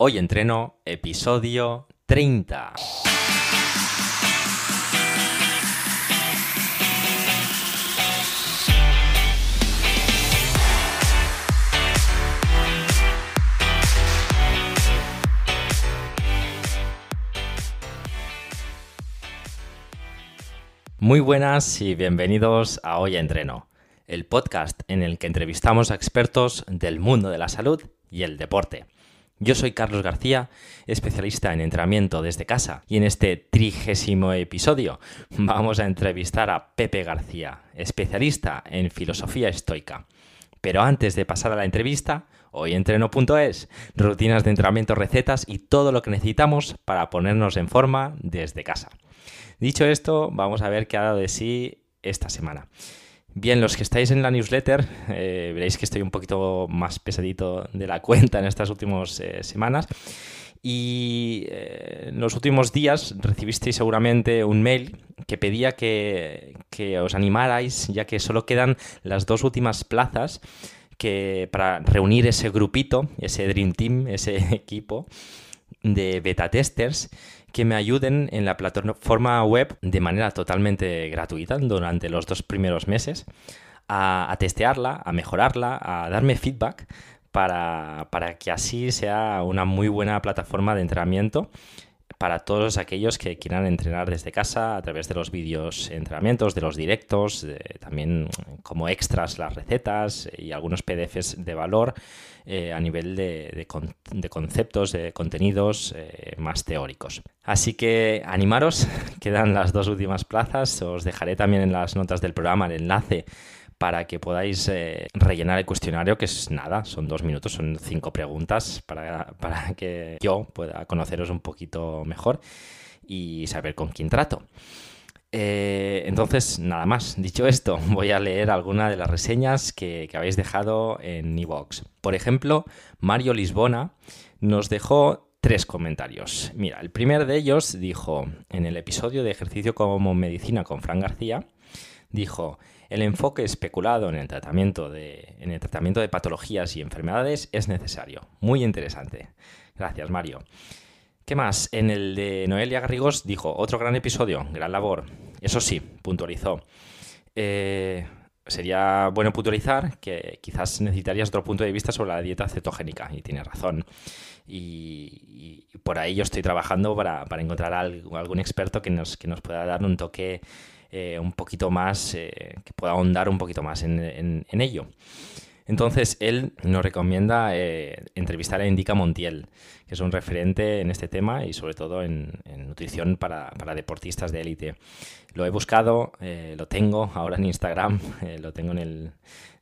Hoy entreno, episodio 30. Muy buenas y bienvenidos a Hoy Entreno, el podcast en el que entrevistamos a expertos del mundo de la salud y el deporte. Yo soy Carlos García, especialista en entrenamiento desde casa, y en este trigésimo episodio vamos a entrevistar a Pepe García, especialista en filosofía estoica. Pero antes de pasar a la entrevista, hoy entreno.es, rutinas de entrenamiento, recetas y todo lo que necesitamos para ponernos en forma desde casa. Dicho esto, vamos a ver qué ha dado de sí esta semana. Bien, los que estáis en la newsletter, eh, veréis que estoy un poquito más pesadito de la cuenta en estas últimas eh, semanas. Y eh, en los últimos días recibisteis seguramente un mail que pedía que, que, os animarais, ya que solo quedan las dos últimas plazas que, para reunir ese grupito, ese Dream Team, ese equipo de beta testers que me ayuden en la plataforma web de manera totalmente gratuita durante los dos primeros meses a, testearla, a mejorarla, a darme feedback para, para, que así sea una muy buena plataforma de entrenamiento para todos aquellos que quieran entrenar desde casa a través de los vídeos entrenamientos, de los directos, también como extras las recetas y algunos PDFs de valor eh, a nivel de, conceptos, de contenidos eh, más teóricos. Así que animaros, quedan las dos últimas plazas, os dejaré también en las notas del programa el enlace para que podáis eh, rellenar el cuestionario, que es nada, son dos minutos, son cinco preguntas para, para, que yo pueda conoceros un poquito mejor y saber con quién trato. Eh, entonces, nada más. Dicho esto, voy a leer alguna de las reseñas que, habéis dejado en iVoox. Por ejemplo, Mario Lisbona nos dejó tres comentarios. Mira, el primer de ellos dijo, en el episodio de ejercicio como medicina con Fran García, dijo, el enfoque especulado en el tratamiento de, en el tratamiento de patologías y enfermedades es necesario. Muy interesante. Gracias, Mario. ¿Qué más? En el de Noelia Garrigos dijo, otro gran episodio, gran labor. Eso sí, puntualizó. Eh, sería bueno puntualizar que quizás necesitarías otro punto de vista sobre la dieta cetogénica, y tiene razón. Y, por ahí yo estoy trabajando para, encontrar algún experto que nos, que nos pueda dar un toque eh, un poquito más, eh, que pueda ahondar un poquito más en ello. Entonces, él nos recomienda eh, entrevistar a Indica Montiel, que es un referente en este tema y sobre todo en, nutrición para, deportistas de élite. Lo he buscado, eh, lo tengo ahora en Instagram, eh, lo tengo en el,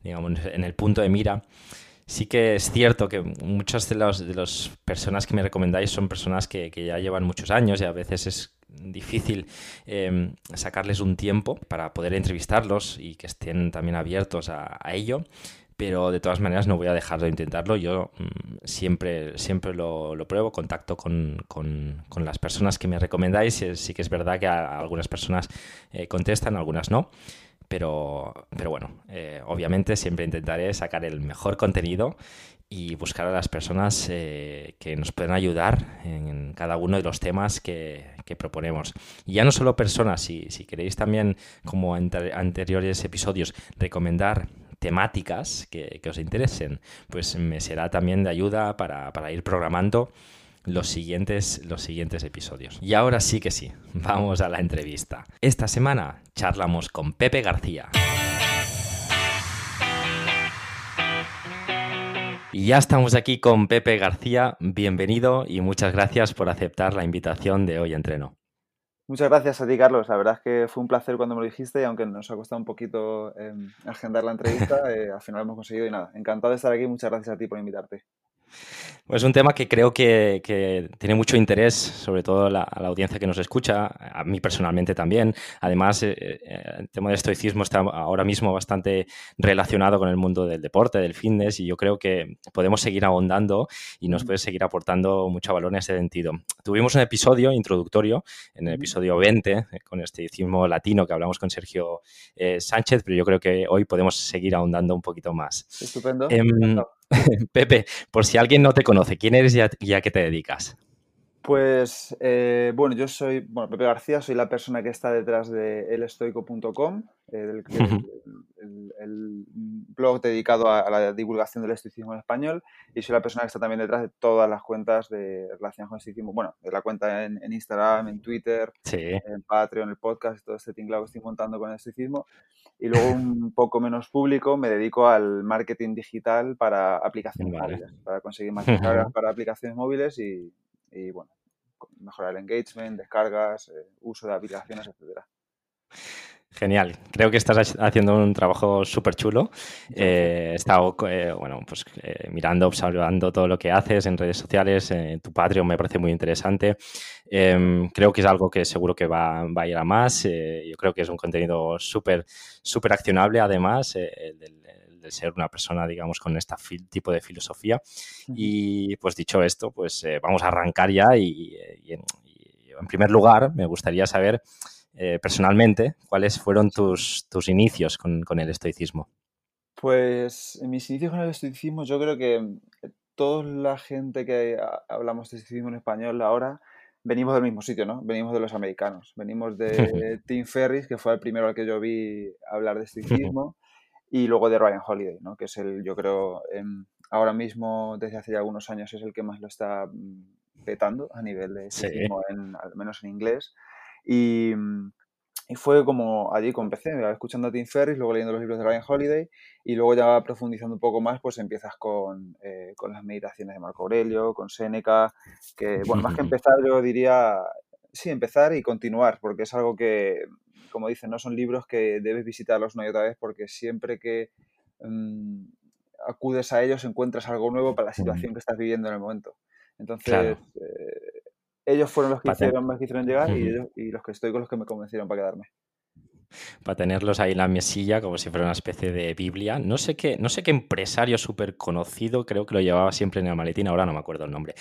digamos, en el punto de mira. Sí que es cierto que muchas de las personas que me recomendáis son personas que, ya llevan muchos años y a veces es difícil sacarles un tiempo para poder entrevistarlos y que estén también abiertos a ello pero de todas maneras no voy a dejar de intentarlo. Yo mm, siempre, siempre lo, pruebo, contacto con, las personas que me recomendáis. Sí que es verdad que algunas personas eh, contestan, algunas no. Pero, pero bueno, eh, obviamente siempre intentaré sacar el mejor contenido y buscar a las personas eh, que nos puedan ayudar en cada uno de los temas que, proponemos. Y ya no solo personas, si, si queréis también, como anteriores episodios, recomendar temáticas que, os interesen, pues me será también de ayuda para, ir programando los siguientes, los siguientes episodios. Y ahora sí que sí, vamos a la entrevista. Esta semana charlamos con Pepe García. Y ya estamos aquí con Pepe García. Bienvenido y muchas gracias por aceptar la invitación de hoy entreno. Muchas gracias a ti, Carlos. La verdad es que fue un placer cuando me lo dijiste y aunque nos ha costado un poquito em, agendar la entrevista, eh, al final hemos conseguido y nada. Encantado de estar aquí. Muchas gracias a ti por invitarte. Pues es un tema que creo que, tiene mucho interés, sobre todo la, a la audiencia que nos escucha, a mí personalmente también. Además, eh, eh, el tema del estoicismo está ahora mismo bastante relacionado con el mundo del deporte, del fitness, y yo creo que podemos seguir ahondando y nos puede seguir aportando mucho valor en ese sentido. Tuvimos un episodio introductorio, en el episodio 20, eh, con estoicismo latino que hablamos con Sergio Sánchez, pero yo creo que hoy podemos seguir ahondando un poquito más. Estupendo. Em, Pepe, por si alguien no te conoce, ¿quién eres y a, qué te dedicas? Pues eh, bueno, yo soy bueno, Pepe García, soy la persona que está detrás de elestoico.com, eh, el, blog dedicado a, la divulgación del estoicismo en español, y soy la persona que está también detrás de todas las cuentas de relación con el estoicismo. Bueno, de la cuenta en, Instagram, en Twitter, en Patreon, el podcast, todo este tinglado que estoy montando con el estoicismo. Y luego un poco menos público me dedico al marketing digital para aplicaciones móviles, para conseguir más descargas para aplicaciones móviles y, bueno, mejorar el engagement, descargas, eh, uso de aplicaciones, etcétera. Genial, creo que estás haciendo un trabajo súper chulo. Eh, he estado eh, bueno, pues, eh, mirando, observando todo lo que haces en redes sociales, tu Patreon me parece muy interesante. Em, creo que es algo que seguro que va, a ir a más. yo creo que es un contenido súper súper accionable, además, el, de ser una persona, digamos, con este tipo de filosofía. Y pues dicho esto, pues vamos a arrancar ya y en primer lugar me gustaría saber... Eh, personalmente, ¿cuáles fueron tus, tus inicios con, con, el estoicismo? Pues en mis inicios con el estoicismo yo creo que eh, toda la gente que hablamos de estoicismo en español ahora venimos del mismo sitio, ¿no? Venimos de los americanos. Venimos de Tim Ferris, que fue el primero al que yo vi hablar de estoicismo, y luego de Ryan Holiday, ¿no? Que es el, yo creo, em, ahora mismo, desde hace ya algunos años, es el que más lo está mm, petando a nivel de estoicismo, al menos en inglés. Y, y fue como allí como empecé, escuchando a Tim Ferris, luego leyendo los libros de Ryan Holiday y luego ya profundizando un poco más, pues empiezas con, eh, con las meditaciones de Marco Aurelio, con Séneca, que, bueno, más que empezar yo diría, sí, empezar y continuar, porque es algo que, como dicen, no son libros que debes visitarlos una y otra vez porque siempre que mm, acudes a ellos encuentras algo nuevo para la situación que estás viviendo en el momento. Entonces, eh, ellos fueron los que, hicieron, más que llegar y, los que estoy con los que me convencieron para quedarme. Para tenerlos ahí en la mesilla como si fuera una especie de Biblia. No sé qué, no sé qué empresario súper conocido, creo que lo llevaba siempre en el maletín, ahora no me acuerdo el nombre.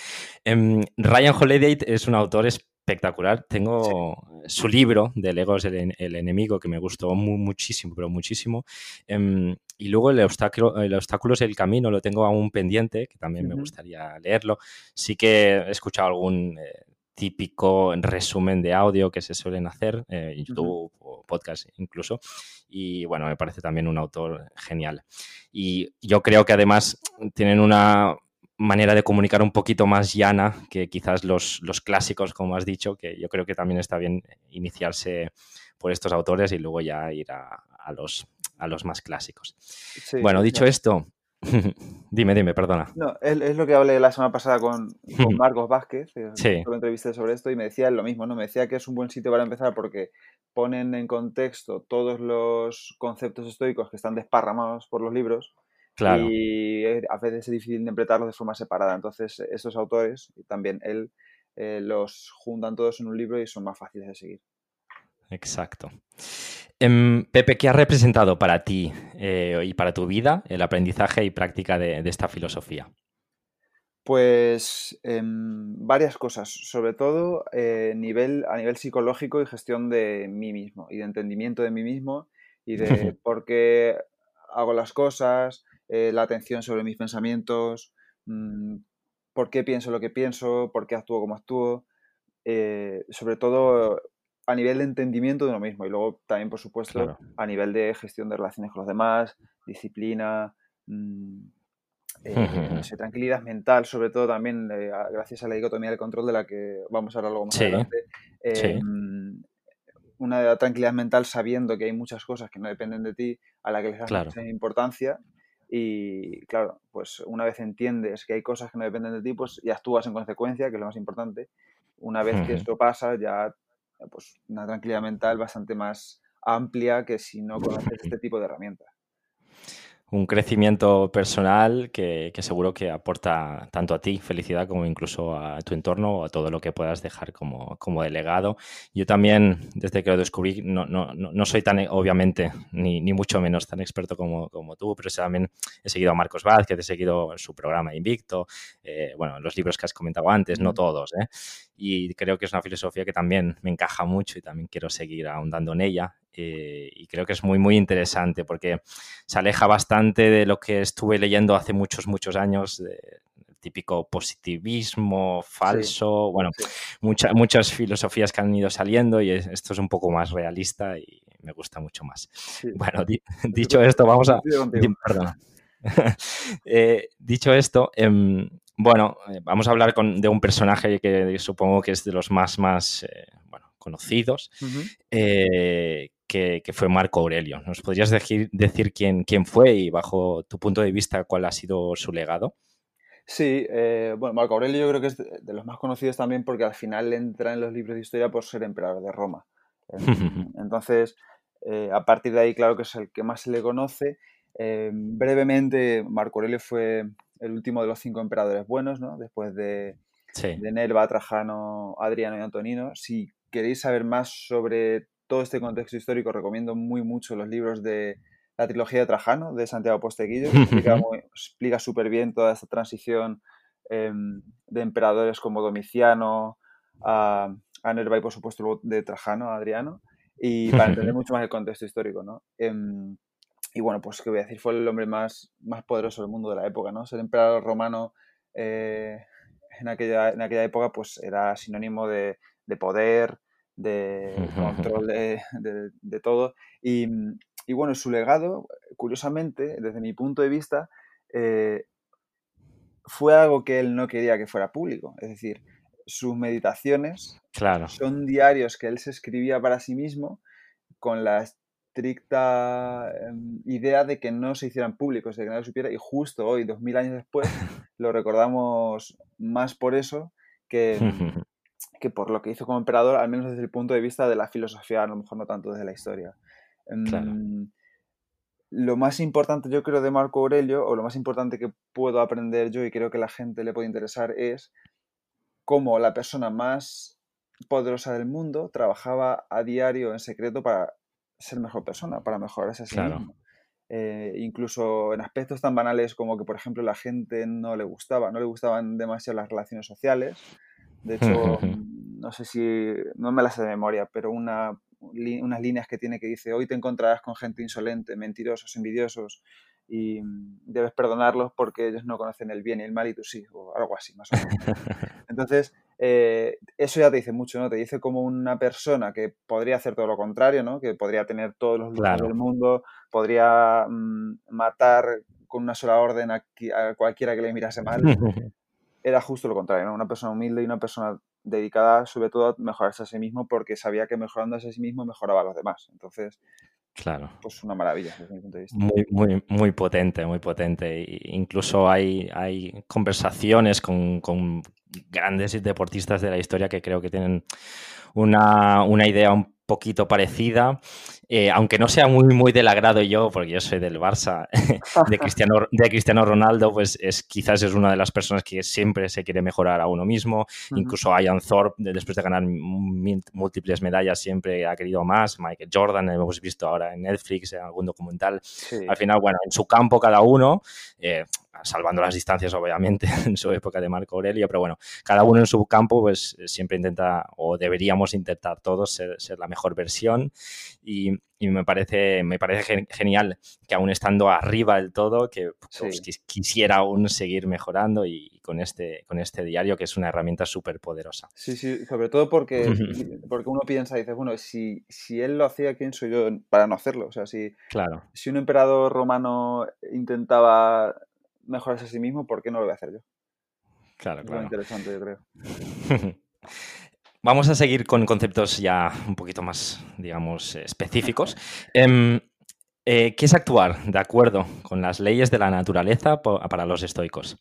Em, Ryan Holiday es un autor espectacular. Tengo su libro de Legos el, el, enemigo que me gustó muchísimo, pero muchísimo. Em, y luego el obstáculo, el obstáculo es el camino, lo tengo aún pendiente, que también me gustaría leerlo. Sí que he escuchado algún eh, típico resumen de audio que se suelen hacer eh, en YouTube o podcast incluso. Y bueno, me parece también un autor genial. Y yo creo que además tienen una manera de comunicar un poquito más llana que quizás los, los clásicos, como has dicho, que yo creo que también está bien iniciarse por estos autores y luego ya ir a, los, a los más clásicos. bueno, dicho esto, dime, dime, perdona. No, es, lo que hablé la semana pasada con, Marcos Vázquez, eh, sí. lo entrevisté sobre esto y me decía lo mismo, ¿no? Me decía que es un buen sitio para empezar porque ponen en contexto todos los conceptos estoicos que están desparramados por los libros. Claro. Y a veces es difícil interpretarlos de forma separada. Entonces, esos autores, y también él, eh, los juntan todos en un libro y son más fáciles de seguir. Exacto. Em, Pepe, ¿qué ha representado para ti eh, y para tu vida el aprendizaje y práctica de, esta filosofía? Pues em, varias cosas, sobre todo eh, nivel, a nivel psicológico y gestión de mí mismo y de entendimiento de mí mismo y de por qué hago las cosas, eh, la atención sobre mis pensamientos, mm, por qué pienso lo que pienso, por qué actúo como actúo. sobre todo a nivel de entendimiento de uno mismo y luego también, por supuesto, a nivel de gestión de relaciones con los demás, disciplina, mm, eh, tranquilidad mental, sobre todo también eh, gracias a la dicotomía del control de la que vamos a hablar luego más adelante. Em, una tranquilidad mental sabiendo que hay muchas cosas que no dependen de ti, a la que les das mucha importancia. Y claro, pues una vez entiendes que hay cosas que no dependen de ti, pues ya actúas en consecuencia, que es lo más importante. Una vez que esto pasa, ya pues una tranquilidad mental bastante más amplia que si no conoces este tipo de herramientas un crecimiento personal que, seguro que aporta tanto a ti felicidad como incluso a tu entorno o a todo lo que puedas dejar como, como delegado. Yo también, desde que lo descubrí, no, no, no soy tan, obviamente, ni, ni, mucho menos tan experto como, como tú, pero también he seguido a Marcos Vázquez, he seguido su programa Invicto, eh, bueno, los libros que has comentado antes, no todos, ¿eh? y creo que es una filosofía que también me encaja mucho y también quiero seguir ahondando en ella. Eh, y creo que es muy, muy interesante porque se aleja bastante de lo que estuve leyendo hace muchos, muchos años, de, típico positivismo falso, bueno, muchas filosofías que han ido saliendo y esto es un poco más realista y me gusta mucho más. Bueno, dicho esto, vamos a... Eh, dicho esto, em, bueno, eh, vamos a hablar de un personaje que supongo que es de los más, más bueno, conocidos, que, fue Marco Aurelio. ¿Nos podrías decir, decir quién, quién fue y bajo tu punto de vista cuál ha sido su legado? Sí, bueno, Marco Aurelio yo creo que es de, los más conocidos también porque al final entra en los libros de historia por ser emperador de Roma. Entonces, a partir de ahí, claro que es el que más se le conoce eh, brevemente, Marco Aurelio fue el último de los cinco emperadores buenos, ¿no? Después de, Nerva, Trajano, Adriano y Antonino. Si queréis saber más sobre todo este contexto histórico, recomiendo muy mucho los libros de la trilogía de Trajano, de Santiago Posteguillo, que explica súper bien toda esta transición em, de emperadores como Domiciano, a, Nerva y por supuesto de Trajano, a Adriano, y para entender mucho más el contexto histórico, ¿no? Em, y bueno, pues qué voy a decir, fue el hombre más, más poderoso del mundo de la época, ¿no? Ser emperador romano eh, en, aquella, en aquella época pues era sinónimo de, poder, de control de, todo. Y, bueno, su legado, curiosamente, desde mi punto de vista, eh, fue algo que él no quería que fuera público. Es decir, sus meditaciones claro. son diarios que él se escribía para sí mismo con las estricta em, idea de que no se hicieran públicos, de que nadie lo supiera, y justo hoy, dos mil años después, lo recordamos más por eso que, que por lo que hizo como emperador, al menos desde el punto de vista de la filosofía, a lo mejor no tanto desde la historia. Em, lo más importante, yo creo, de Marco Aurelio, o lo más importante que puedo aprender yo y creo que la gente le puede interesar, es cómo la persona más poderosa del mundo trabajaba a diario en secreto para ser mejor persona, para mejorarse a sí mismo. Eh, incluso en aspectos tan banales como que, por ejemplo, la gente no le gustaba, no le gustaban demasiado las relaciones sociales. De hecho, no sé si, no me las sé de memoria, pero una, unas líneas que tiene que dice, hoy te encontrarás con gente insolente, mentirosos, envidiosos, y debes perdonarlos porque ellos no conocen el bien y el mal y tú sí, o algo así, más o menos. Entonces, eh, eso ya te dice mucho, ¿no? Te dice como una persona que podría hacer todo lo contrario, ¿no? Que podría tener todos los lugares del mundo, podría mm, matar con una sola orden a, cualquiera que le mirase mal. Era justo lo contrario, ¿no? Una persona humilde y una persona dedicada sobre todo a mejorarse a sí mismo porque sabía que mejorándose a sí mismo mejoraba a los demás. Entonces, Claro. Pues una maravilla desde mi punto de vista. Muy, muy, muy potente, muy potente. incluso hay, hay conversaciones con, con, grandes deportistas de la historia que creo que tienen una, una idea un poquito parecida, eh, aunque no sea muy, muy del agrado yo, porque yo soy del Barça, de Cristiano, de Cristiano Ronaldo, pues es, quizás es una de las personas que siempre se quiere mejorar a uno mismo. Incluso Ian Thorpe, después de ganar múltiples medallas, siempre ha querido más. Michael Jordan, hemos visto ahora en Netflix, en algún documental. Al final, bueno, en su campo cada uno, eh, salvando las distancias obviamente en su época de Marco Aurelio, pero bueno, cada uno en su campo pues siempre intenta o deberíamos intentar todos ser, la mejor versión y, me parece, me parece genial que aún estando arriba del todo, que pues, quisiera aún seguir mejorando y con este, con este diario que es una herramienta súper poderosa. Sí, sí, sobre todo porque, porque uno piensa y dice, bueno, si, si él lo hacía, ¿quién soy yo para no hacerlo? O sea, si, claro. si un emperador romano intentaba mejorarse a sí mismo, ¿por qué no lo voy a hacer yo? Claro, claro. Muy interesante, yo creo. Vamos a seguir con conceptos ya un poquito más, digamos, específicos. Em, eh, ¿Qué es actuar de acuerdo con las leyes de la naturaleza para los estoicos?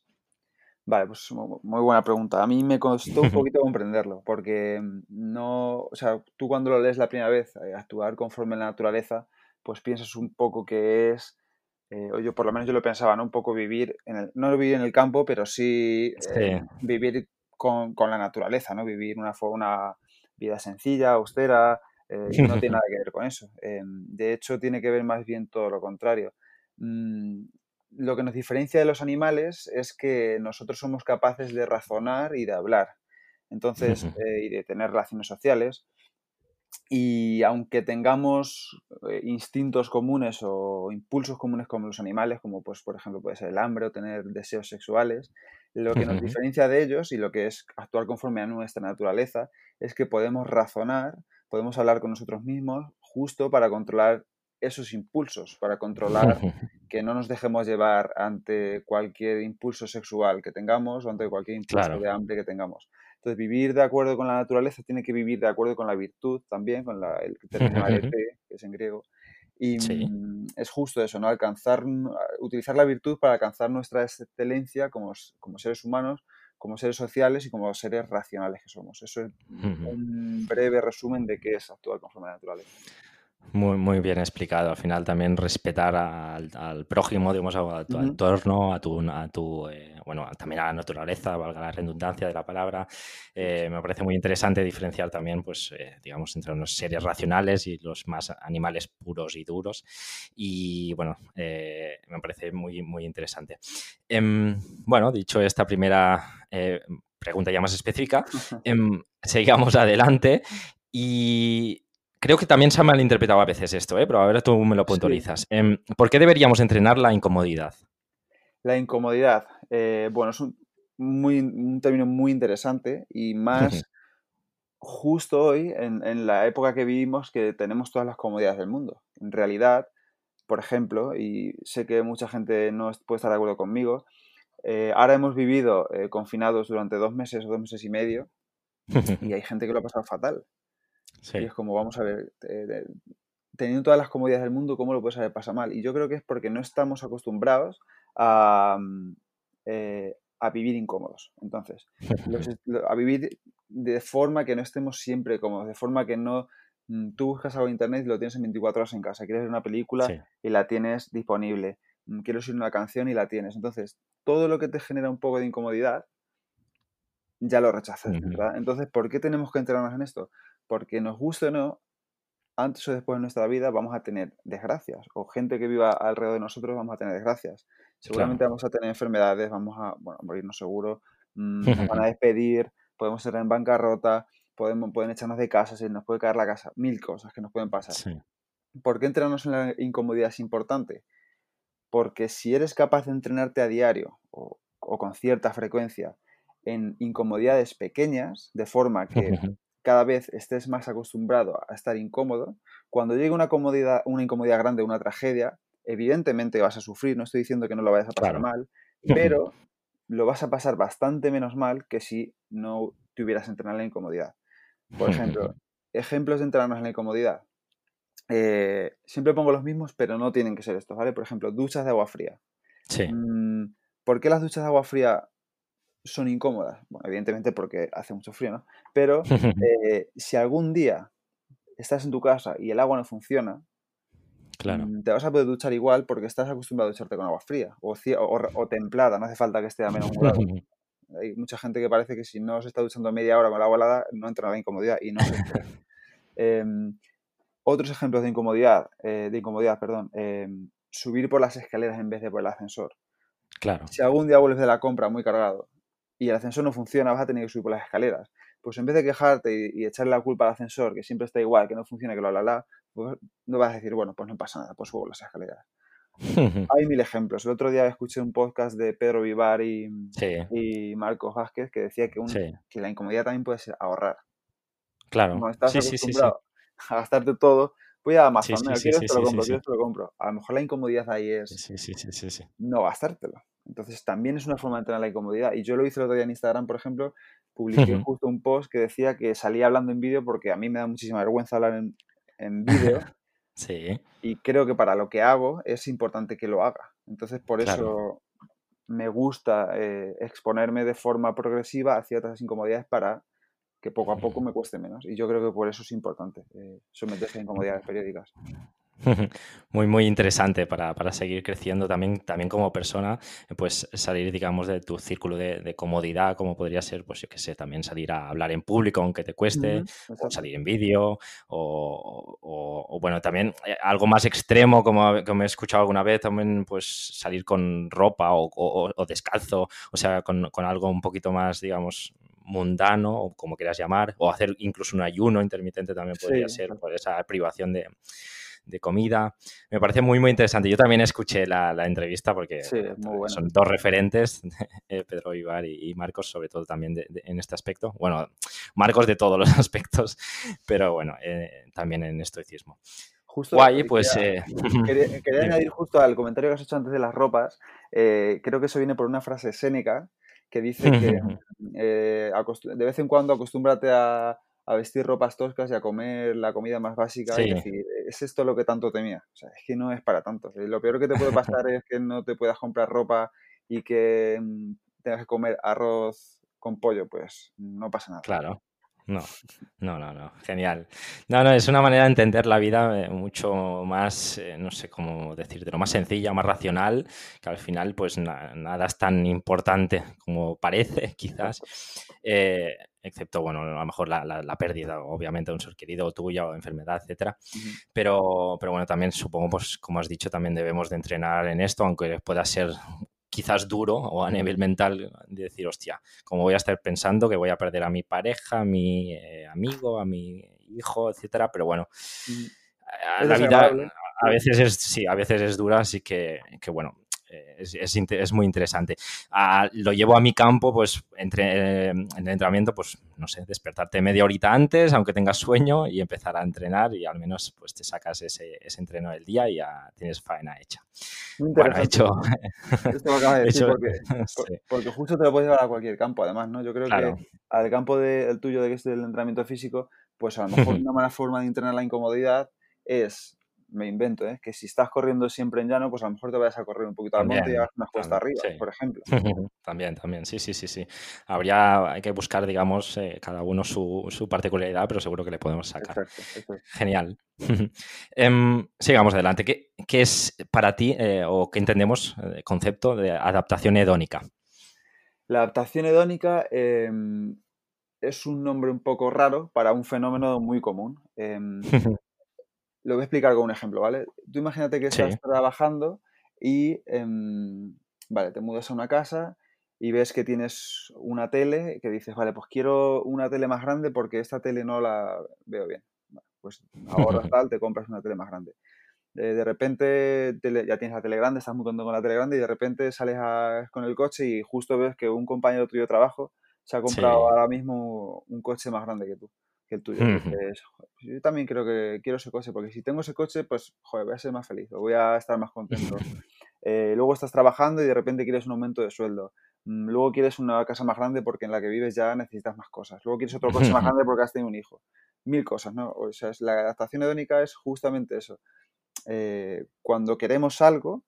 Vale, pues muy buena pregunta. A mí me costó un poquito comprenderlo, porque no, o sea, tú cuando lo lees la primera vez, eh, actuar conforme a la naturaleza, pues piensas un poco que es eh, o yo por lo menos yo lo pensaba, ¿no? Un poco vivir, en el, no vivir en el campo, pero sí, eh, vivir con, la naturaleza, ¿no? Vivir una, una vida sencilla, austera, eh, no tiene nada que ver con eso. de hecho, tiene que ver más bien todo lo contrario. Mm, lo que nos diferencia de los animales es que nosotros somos capaces de razonar y de hablar. Entonces, y de tener relaciones sociales. y aunque tengamos eh, instintos comunes o impulsos comunes como los animales, como pues por ejemplo puede ser el hambre o tener deseos sexuales, lo que nos diferencia de ellos y lo que es actuar conforme a nuestra naturaleza es que podemos razonar, podemos hablar con nosotros mismos justo para controlar esos impulsos, para controlar que no nos dejemos llevar ante cualquier impulso sexual que tengamos o ante cualquier impulso de hambre que tengamos. Entonces, vivir de acuerdo con la naturaleza tiene que vivir de acuerdo con la virtud también, con la, el término arete, que es en griego. Y mm, es justo eso, ¿no? Alcanzar, utilizar la virtud para alcanzar nuestra excelencia como, como seres humanos, como seres sociales y como seres racionales que somos. Eso es un breve resumen de qué es actuar conforme a la naturaleza. Muy, muy bien explicado. Al final también respetar al, prójimo, digamos, a tu entorno, a tu, a tu eh, bueno, también a la naturaleza, valga la redundancia de la palabra. Eh, me parece muy interesante diferenciar también, pues, eh, digamos, entre los seres racionales y los más animales puros y duros. Y bueno, me parece muy, muy interesante. Em, bueno, dicho esta primera pregunta ya más específica, em, sigamos adelante. Y Creo que también se ha malinterpretado a veces esto, ¿eh? pero a ver tú me lo puntualizas. Em, ¿Por qué deberíamos entrenar la incomodidad? La incomodidad, eh, bueno, es un, muy, un, término muy interesante y más justo hoy, en, la época que vivimos, que tenemos todas las comodidades del mundo. En realidad, por ejemplo, y sé que mucha gente no puede estar de acuerdo conmigo, eh, ahora hemos vivido eh, confinados durante dos meses o dos meses y medio y hay gente que lo ha pasado fatal. Y es como, vamos a ver, teniendo todas las comodidades del mundo, ¿cómo lo puedes haber pasado mal? Y yo creo que es porque no estamos acostumbrados a, mm, eh, a vivir incómodos. Entonces, a vivir de forma que no estemos siempre cómodos, de forma que no mm, tú buscas algo en internet y lo tienes en 24 horas en casa. Quieres ver una película y la tienes disponible. Mm, quieres oír una canción y la tienes. Entonces, todo lo que te genera un poco de incomodidad, ya lo rechazas, ¿verdad? Entonces, ¿por qué tenemos que enterarnos en esto? Porque nos guste o no, antes o después de nuestra vida vamos a tener desgracias, o gente que viva alrededor de nosotros vamos a tener desgracias. Seguramente vamos a tener enfermedades, vamos a bueno, morirnos seguro, mm, nos van a despedir, podemos ser en bancarrota, podemos, pueden echarnos de casa, se nos puede caer la casa, mil cosas que nos pueden pasar. ¿Por qué entrenarnos en la incomodidad es importante? Porque si eres capaz de entrenarte a diario o, o con cierta frecuencia en incomodidades pequeñas, de forma que cada vez estés más acostumbrado a estar incómodo, cuando llegue una, comodidad, una incomodidad grande, una tragedia, evidentemente vas a sufrir, no estoy diciendo que no lo vayas a pasar mal, pero lo vas a pasar bastante menos mal que si no te hubieras entrenado en la incomodidad. Por ejemplo, ejemplos de entrenarnos en la incomodidad. Eh, siempre pongo los mismos, pero no tienen que ser estos, ¿vale? Por ejemplo, duchas de agua fría. Sí. Mm, ¿Por qué las duchas de agua fría son incómodas. Bueno, evidentemente porque hace mucho frío, ¿no? Pero eh, si algún día estás en tu casa y el agua no funciona, claro. Mm, te vas a poder duchar igual porque estás acostumbrado a ducharte con agua fría o, o, templada, no hace falta que esté a menos grado. Hay mucha gente que parece que si no se está duchando media hora con el agua helada no entra la incomodidad y no em, otros ejemplos de incomodidad, eh, de incomodidad, perdón, em, subir por las escaleras en vez de por el ascensor. Claro. Si algún día vuelves de la compra muy cargado y el ascensor no funciona, vas a tener que subir por las escaleras. Pues en vez de quejarte y, echarle la culpa al ascensor, que siempre está igual, que no funciona, que lo la la, pues no vas a decir, bueno, pues no pasa nada, pues subo las escaleras. Hay mil ejemplos. El otro día escuché un podcast de Pedro Vivar y, y Marcos Vázquez que decía que, que la incomodidad también puede ser ahorrar. Claro. Como estás acostumbrado a gastarte todo, voy a Amazon, ¿no? ¿quieres? te lo compro, te lo compro. A lo mejor la incomodidad ahí es no gastártelo. Entonces también es una forma de entrenar la incomodidad. Y yo lo hice el otro día en Instagram, por ejemplo, publiqué justo un post que decía que salía hablando en vídeo porque a mí me da muchísima vergüenza hablar en, en vídeo. sí. Y creo que para lo que hago es importante que lo haga. Entonces por eso me gusta eh, exponerme de forma progresiva a ciertas incomodidades para que poco a poco me cueste menos. Y yo creo que por eso es importante eh, someterse a incomodidades periódicas. Muy, muy interesante para, seguir creciendo también, también como persona, pues salir, digamos, de tu círculo de, comodidad, como podría ser, pues yo qué sé, también salir a hablar en público aunque te cueste, o salir en vídeo, o, bueno, también eh, algo más extremo, como, como, he escuchado alguna vez, también pues salir con ropa o, descalzo, o sea, con, con algo un poquito más, digamos, mundano, o como quieras llamar, o hacer incluso un ayuno intermitente también podría ser por esa privación de, comida. Me parece muy, muy interesante. Yo también escuché la, entrevista porque son dos referentes, eh, Pedro Ibar y, Marcos, sobre todo también en este aspecto. Bueno, Marcos de todos los aspectos, pero bueno, eh, también en estoicismo. Justo Guay, pues... Eh, quería, añadir justo al comentario que has hecho antes de las ropas, creo que eso viene por una frase Séneca que dice que de vez en cuando acostúmbrate a, a vestir ropas toscas y a comer la comida más básica y decir, ¿es esto lo que tanto temía? O sea, es que no es para tanto. Lo peor que te puede pasar es que no te puedas comprar ropa y que mm, tengas que comer arroz con pollo, pues no pasa nada. Claro. No, no, no, no, genial. No, no, es una manera de entender la vida eh, mucho más, eh, no sé cómo decirte, lo más sencilla, más racional, que al final pues nada es tan importante como parece, quizás, eh, excepto, bueno, a lo mejor la, la, pérdida, obviamente, de un ser querido o tuya o enfermedad, etcétera. pero, pero bueno, también supongo, pues como has dicho, también debemos de entrenar en esto, aunque pueda ser quizás duro o a nivel mental de decir, hostia, como voy a estar pensando que voy a perder a mi pareja, a mi eh, amigo, a mi hijo, etcétera, pero bueno, la vida a veces es, sí, a veces es dura, así que, que bueno, es, es, muy interesante. lo llevo a mi campo, pues entre, en el entrenamiento, pues no sé, despertarte media horita antes, aunque tengas sueño, y empezar a entrenar y al menos pues te sacas ese, ese entreno del día y ya tienes faena hecha. Bueno, hecho... Esto lo acabas de decir porque, porque, justo te lo puedes llevar a cualquier campo, además, ¿no? Yo creo que al campo del tuyo, de que es del entrenamiento físico, pues a lo mejor una mala forma de entrenar la incomodidad es me invento, ¿eh? que si estás corriendo siempre en llano, pues a lo mejor te vayas a correr un poquito al monte y hagas una cuesta arriba, por ejemplo. también, también, sí, sí, sí, sí. Habría, hay que buscar, digamos, eh, cada uno su, su, particularidad, pero seguro que le podemos sacar. Genial. Em, sigamos adelante. ¿Qué, ¿Qué, es para ti eh, o qué entendemos el concepto de adaptación hedónica? La adaptación hedónica em, es un nombre un poco raro para un fenómeno muy común. Em, lo voy a explicar con un ejemplo, ¿vale? Tú imagínate que estás trabajando y, em, vale, te mudas a una casa y ves que tienes una tele que dices, vale, pues quiero una tele más grande porque esta tele no la veo bien. pues ahora tal, te compras una tele más grande. de repente ya tienes la tele grande, estás mudando con la tele grande y de repente sales con el coche y justo ves que un compañero tuyo de trabajo se ha comprado ahora mismo un coche más grande que tú que el tuyo. yo también creo que quiero ese coche, porque si tengo ese coche, pues, joder, voy a ser más feliz, voy a estar más contento. Eh, luego estás trabajando y de repente quieres un aumento de sueldo. Mm, luego quieres una casa más grande porque en la que vives ya necesitas más cosas. Luego quieres otro coche más grande porque has tenido un hijo. Mil cosas, ¿no? O sea, la adaptación hedónica es justamente eso. Eh, cuando queremos algo,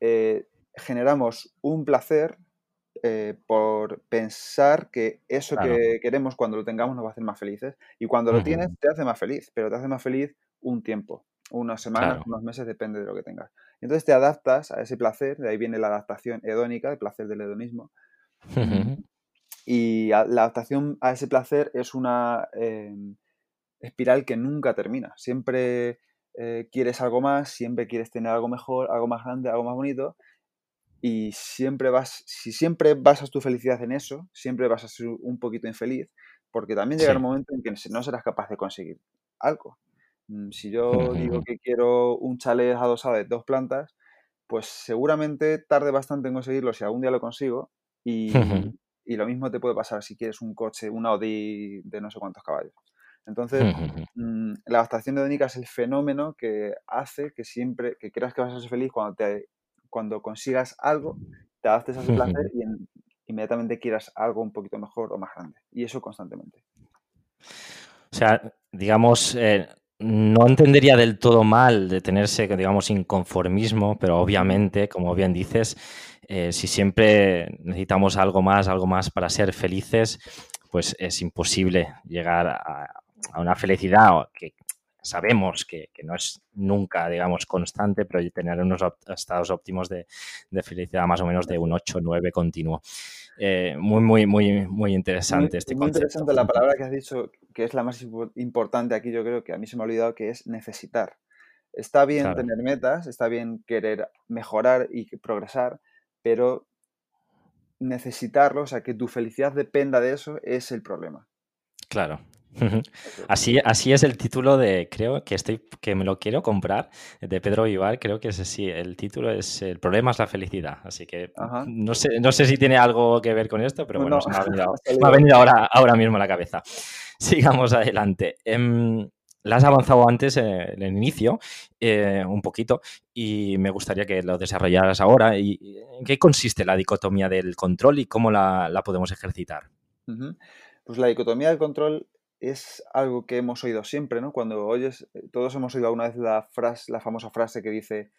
eh, generamos un placer eh, por pensar que eso que queremos cuando lo tengamos nos va a hacer más felices. Y cuando lo tienes, te hace más feliz, pero te hace más feliz un tiempo, unas semanas, unos meses, depende de lo que tengas. Entonces te adaptas a ese placer, de ahí viene la adaptación hedónica, el placer del hedonismo. Y la adaptación a ese placer es una em, espiral que nunca termina. Siempre eh, quieres algo más, siempre quieres tener algo mejor, algo más grande, algo más bonito, y siempre vas, si siempre basas tu felicidad en eso, siempre vas a ser un poquito infeliz, porque también llega el momento en que no serás capaz de conseguir algo. Mm, si yo digo que quiero un chalet adosado de dos plantas, pues seguramente tarde bastante en conseguirlo si algún día lo consigo. Y, y lo mismo te puede pasar si quieres un coche, un Audi de no sé cuántos caballos. Entonces, mm, la adaptación hedónica es el fenómeno que hace que siempre, que creas que vas a ser feliz cuando te cuando consigas algo, te adaptes a ese placer y inmediatamente quieras algo un poquito mejor o más grande. Y eso constantemente. O sea, digamos, eh, no entendería del todo mal de tenerse, digamos, inconformismo, pero obviamente, como bien dices, eh, si siempre necesitamos algo más, algo más para ser felices, pues es imposible llegar a, a una felicidad que, sabemos que, no es nunca, digamos, constante, pero tener unos estados óptimos de, felicidad más o menos de un 8, 9 continuo. Eh, muy, muy, muy, muy interesante este muy concepto. interesante la palabra que has dicho, que es la más importante aquí, yo creo que a mí se me ha olvidado, que es necesitar. Está bien tener metas, está bien querer mejorar y progresar, pero necesitarlo, o sea, que tu felicidad dependa de eso, es el problema. Claro. Así, así es el título de, creo que estoy, que me lo quiero comprar, de Pedro Vivar, creo que es así, el título es El problema es la felicidad, así que no sé, no sé si tiene algo que ver con esto, pero bueno, me, ha venido, ahora, ahora mismo a la cabeza. Sigamos adelante. Em, la has avanzado antes en el inicio, eh, un poquito, y me gustaría que lo desarrollaras ahora. ¿Y ¿En qué consiste la dicotomía del control y cómo la, podemos ejercitar? Pues la dicotomía del control es algo que hemos oído siempre, ¿no? Cuando oyes, eh, todos hemos oído alguna vez la, frase, la famosa frase que dice,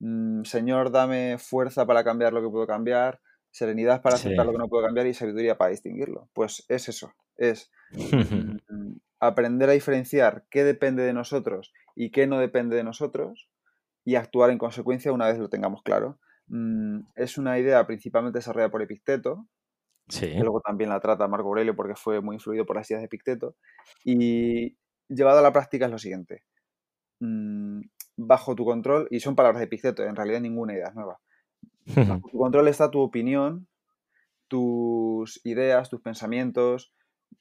mm, Señor, dame fuerza para cambiar lo que puedo cambiar, serenidad para aceptar lo que no puedo cambiar y sabiduría para distinguirlo. Pues es eso, es mm, aprender a diferenciar qué depende de nosotros y qué no depende de nosotros y actuar en consecuencia una vez lo tengamos claro. Mm, es una idea principalmente desarrollada por Epicteto, que luego también la trata Marco Aurelio porque fue muy influido por las ideas de Epicteto, y llevado a la práctica es lo siguiente. Mm, bajo tu control, y son palabras de Epicteto, en realidad ninguna idea es nueva. Bajo tu control está tu opinión, tus ideas, tus pensamientos,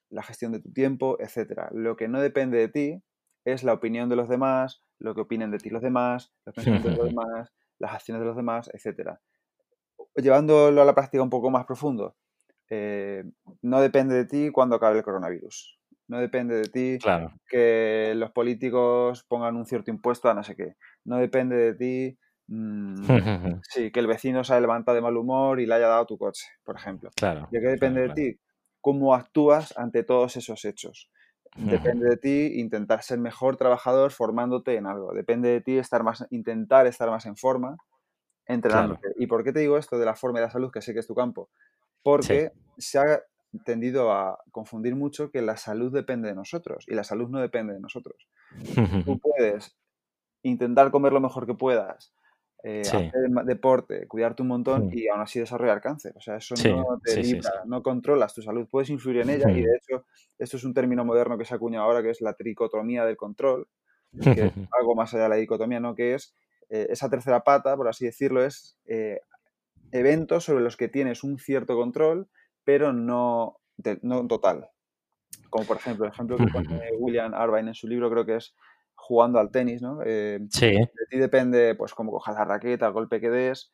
la gestión de tu tiempo, etc. Lo que no depende de ti es la opinión de los demás, lo que opinen de ti los demás, los pensamientos de los demás, las acciones de los demás, etc. Llevándolo a la práctica un poco más profundo, eh, no depende de ti cuando acabe el coronavirus. No depende de ti que los políticos pongan un cierto impuesto a no sé qué. No depende de ti mm, sí, que el vecino se haya levantado de mal humor y le haya dado tu coche, por ejemplo. Claro. ¿De qué depende de ti? cómo actúas ante todos esos hechos. Depende de ti intentar ser mejor trabajador formándote en algo. Depende de ti estar más, intentar estar más en forma entrenándote. ¿Y por qué te digo esto de la forma y la salud, que sé que es tu campo? Porque se ha tendido a confundir mucho que la salud depende de nosotros y la salud no depende de nosotros. Tú puedes intentar comer lo mejor que puedas, eh, hacer deporte, cuidarte un montón y aún así desarrollar cáncer. O sea, eso no te libra, no controlas tu salud, puedes influir en ella y de hecho esto es un término moderno que se acuña ahora que es la tricotomía del control, que es algo más allá de la dicotomía, ¿no? Que es eh, esa tercera pata, por así decirlo, es eh, eventos sobre los que tienes un cierto control, pero no, no total. Como por ejemplo, el ejemplo que pone William Arvine en su libro, creo que es jugando al tenis, ¿no? Eh, sí. De ti depende, pues, cómo cojas la raqueta, el golpe que des,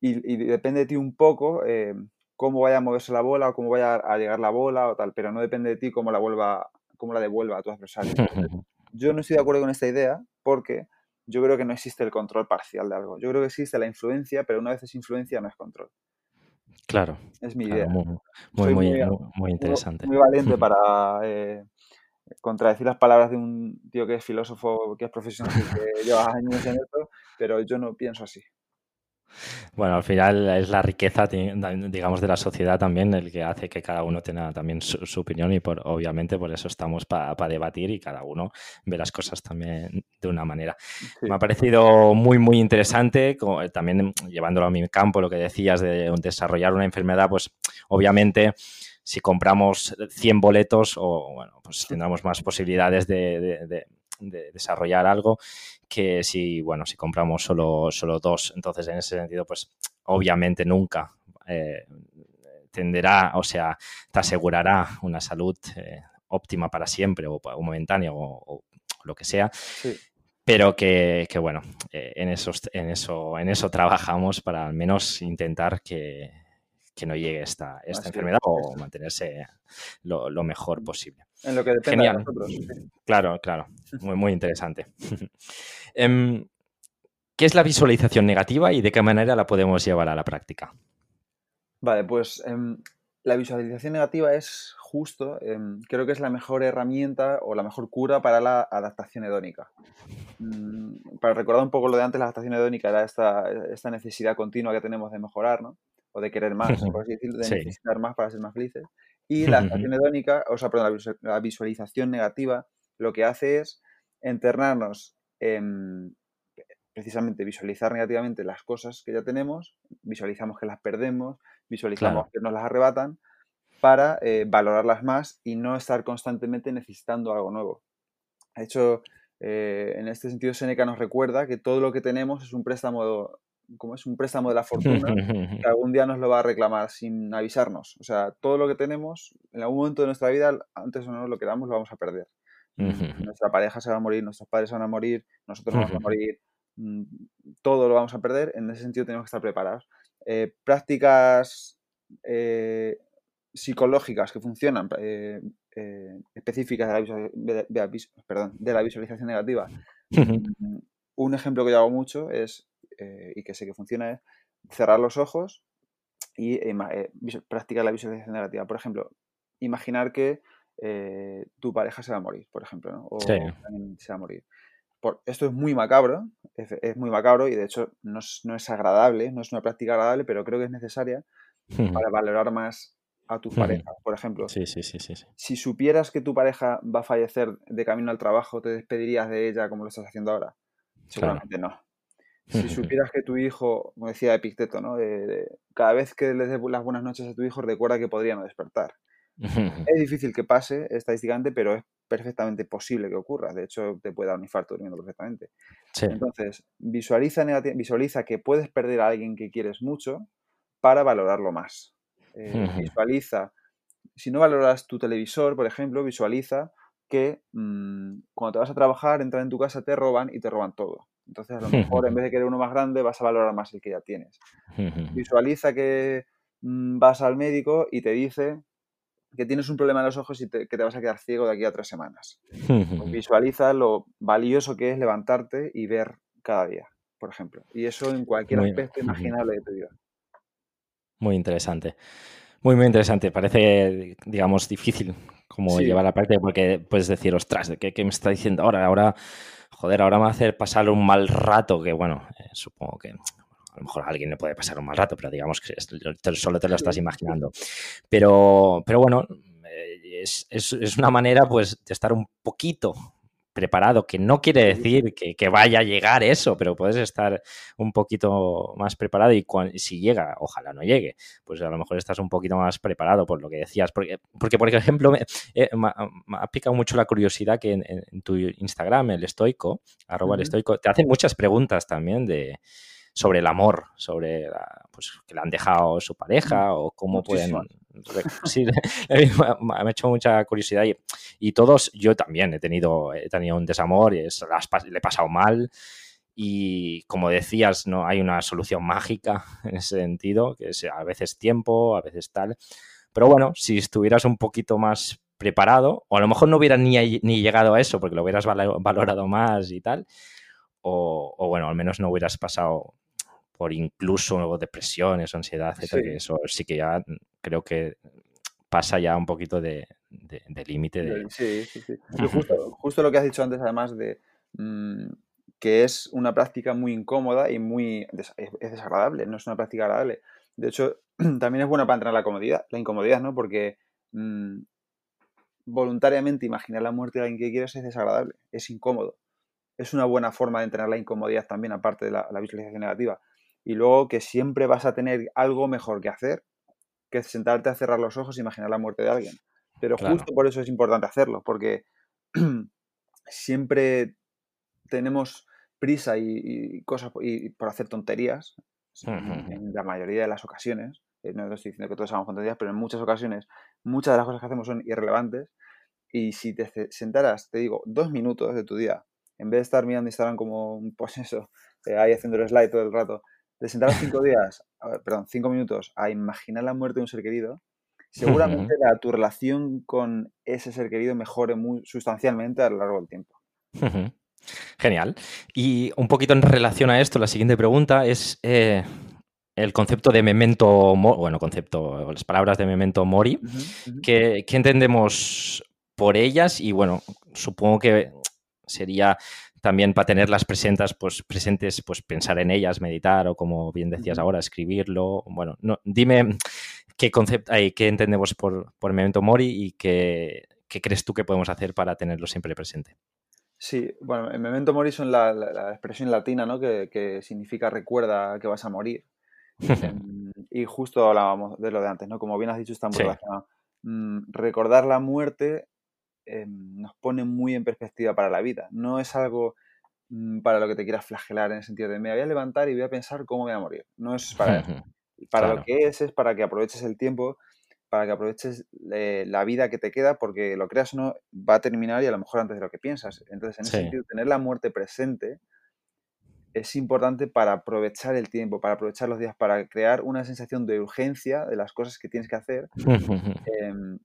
y, depende de ti un poco eh, cómo vaya a moverse la bola o cómo vaya a llegar la bola o tal, pero no depende de ti cómo la, vuelva, cómo la devuelva a tu adversario. yo no estoy de acuerdo con esta idea porque yo creo que no existe el control parcial de algo. Yo creo que existe la influencia, pero una vez es influencia no es control. Claro. Es mi idea. Muy, muy, muy, interesante. Muy, valiente para eh, contradecir las palabras de un tío que es filósofo, que es profesional y que lleva años en esto, pero yo no pienso así. Bueno, al final es la riqueza, digamos, de la sociedad también el que hace que cada uno tenga también su, opinión y por, obviamente por eso estamos para debatir y cada uno ve las cosas también de una manera. Me ha parecido muy, muy interesante, también llevándolo a mi campo, lo que decías de desarrollar una enfermedad, pues obviamente si compramos 100 boletos o bueno, pues tendremos más posibilidades de, desarrollar algo que si, bueno, si compramos solo, solo dos. Entonces, en ese sentido, pues obviamente nunca eh, tenderá, o sea, te asegurará una salud eh, óptima para siempre o, momentánea o, lo que sea. Pero que, bueno, eh, en, esos, en, eso, en eso trabajamos para al menos intentar que, que no llegue esta, esta enfermedad o mantenerse lo, mejor posible. En lo que depende de nosotros. Claro, claro. Muy, muy interesante. Em, ¿Qué es la visualización negativa y de qué manera la podemos llevar a la práctica? Vale, pues em, la visualización negativa es justo, em, creo que es la mejor herramienta o la mejor cura para la adaptación hedónica. Mm, para recordar un poco lo de antes, la adaptación hedónica era esta, esta necesidad continua que tenemos de mejorar, ¿no? o de querer más, por así decirlo, de necesitar más para ser más felices. Y la acción hedónica, o sea, perdón, la visualización negativa, lo que hace es internarnos en precisamente visualizar negativamente las cosas que ya tenemos, visualizamos que las perdemos, visualizamos que nos las arrebatan, para eh, valorarlas más y no estar constantemente necesitando algo nuevo. De hecho, eh, en este sentido, Seneca nos recuerda que todo lo que tenemos es un préstamo como es un préstamo de la fortuna que algún día nos lo va a reclamar sin avisarnos. O sea, todo lo que tenemos, en algún momento de nuestra vida, antes o no lo queramos, lo vamos a perder. Nuestra pareja se va a morir, nuestros padres van a morir, nosotros vamos a morir, mm, todo lo vamos a perder. En ese sentido tenemos que estar preparados. Eh, prácticas eh, psicológicas que funcionan, eh, específicas de la, de la visualización negativa. Mm, un ejemplo que yo hago mucho es eh, y que sé que funciona es cerrar los ojos y eh, eh, practicar la visualización negativa. Por ejemplo, imaginar que tu pareja se va a morir, por ejemplo, o se va a morir. Por, esto es muy macabro, es, muy macabro y de hecho no es, agradable, no es una práctica agradable, pero creo que es necesaria para valorar más a tu pareja. Por ejemplo, si supieras que tu pareja va a fallecer de camino al trabajo, ¿te despedirías de ella como lo estás haciendo ahora? Seguramente no. Si supieras que tu hijo, como decía Epicteto, ¿no? cada vez que le des las buenas noches a tu hijo, recuerda que podría no despertar. es difícil que pase estadísticamente, pero es perfectamente posible que ocurra. De hecho, te puede dar un infarto durmiendo perfectamente. Entonces, visualiza, visualiza que puedes perder a alguien que quieres mucho para valorarlo más. Eh, visualiza, si no valoras tu televisor, por ejemplo, visualiza que mm, cuando te vas a trabajar, entran en tu casa, te roban y te roban todo. Entonces, a lo mejor en vez de querer uno más grande, vas a valorar más el que ya tienes. Visualiza que mm, vas al médico y te dice que tienes un problema en los ojos y que te vas a quedar ciego de aquí a tres semanas. Visualiza lo valioso que es levantarte y ver cada día, por ejemplo. Y eso en cualquier aspecto imaginable de tu vida. Muy interesante. Muy, muy interesante. Parece, digamos, difícil como llevar la práctica porque puedes decir, ostras, ¿qué, ¿qué, me está diciendo ahora? Ahora joder, ahora me va a hacer pasar un mal rato, que bueno, eh, supongo que a lo mejor a alguien le puede pasar un mal rato, pero digamos que solo te lo estás imaginando. Pero, pero bueno, eh, es, es, una manera pues de estar un poquito preparado, que no quiere decir que, vaya a llegar eso, pero puedes estar un poquito más preparado y si llega, ojalá no llegue, pues a lo mejor estás un poquito más preparado por lo que decías, porque, porque por ejemplo, me, eh, ha picado mucho la curiosidad que en, tu Instagram, el estoico, arroba el estoico, te hacen muchas preguntas también de sobre el amor, sobre pues, que le han dejado su pareja o cómo pueden sí, me ha hecho mucha curiosidad y, todos, yo también he tenido, he tenido un desamor y le he pasado mal y como decías, no hay una solución mágica en ese sentido, que es a veces tiempo, a veces tal. Pero bueno, si estuvieras un poquito más preparado, o a lo mejor no hubieras ni, ni llegado a eso porque lo hubieras valorado más y tal, o, o bueno, al menos no hubieras pasado por incluso depresiones, ansiedad, etcétera, que eso sí que ya creo que pasa ya un poquito de, límite. De... Sí, sí, sí. justo, lo que has dicho antes, además de mm, que es una práctica muy incómoda y muy es, desagradable, no es una práctica agradable. De hecho, también es buena para entrenar la comodidad, la incomodidad, ¿no? Porque mm, voluntariamente imaginar la muerte de alguien que quieres es desagradable, es incómodo. Es una buena forma de entrenar la incomodidad también, aparte de la visualización negativa y luego que siempre vas a tener algo mejor que hacer que sentarte a cerrar los ojos e imaginar la muerte de alguien. Pero justo por eso es importante hacerlo, porque siempre tenemos prisa y, cosas y por hacer tonterías en la mayoría de las ocasiones. Eh, no estoy diciendo que todos hagamos tonterías, pero en muchas ocasiones muchas de las cosas que hacemos son irrelevantes. Y si te sentaras, te digo, dos minutos de tu día, en vez de estar mirando Instagram como un pues eso, eh, ahí haciendo el slide todo el rato, de sentar cinco días, perdón, cinco minutos a imaginar la muerte de un ser querido, seguramente tu relación con ese ser querido mejore muy sustancialmente a lo largo del tiempo. Genial. Y un poquito en relación a esto, la siguiente pregunta es eh, el concepto de memento, bueno, concepto, las palabras de memento mori, ¿qué, entendemos por ellas? Y bueno, supongo que sería también para tenerlas presentes, pues presentes, pues pensar en ellas, meditar o como bien decías ahora, escribirlo. Bueno, no, dime qué concepto hay, qué entendemos por, por Memento Mori y qué, crees tú que podemos hacer para tenerlo siempre presente. Sí, bueno, en Memento Mori son la, expresión latina, ¿no? Que, significa recuerda que vas a morir. Y justo hablábamos de lo de antes, ¿no? Como bien has dicho, está muy relacionado. Mm, recordar la muerte Em, nos pone muy en perspectiva para la vida. No es algo mm, para lo que te quieras flagelar en el sentido de me voy a levantar y voy a pensar cómo voy a morir. No es para eso. Para lo que es, es para que aproveches el tiempo, para que aproveches eh, la vida que te queda, porque lo creas o no, va a terminar y a lo mejor antes de lo que piensas. Entonces, en ese sentido, tener la muerte presente es importante para aprovechar el tiempo, para aprovechar los días, para crear una sensación de urgencia de las cosas que tienes que hacer. Em,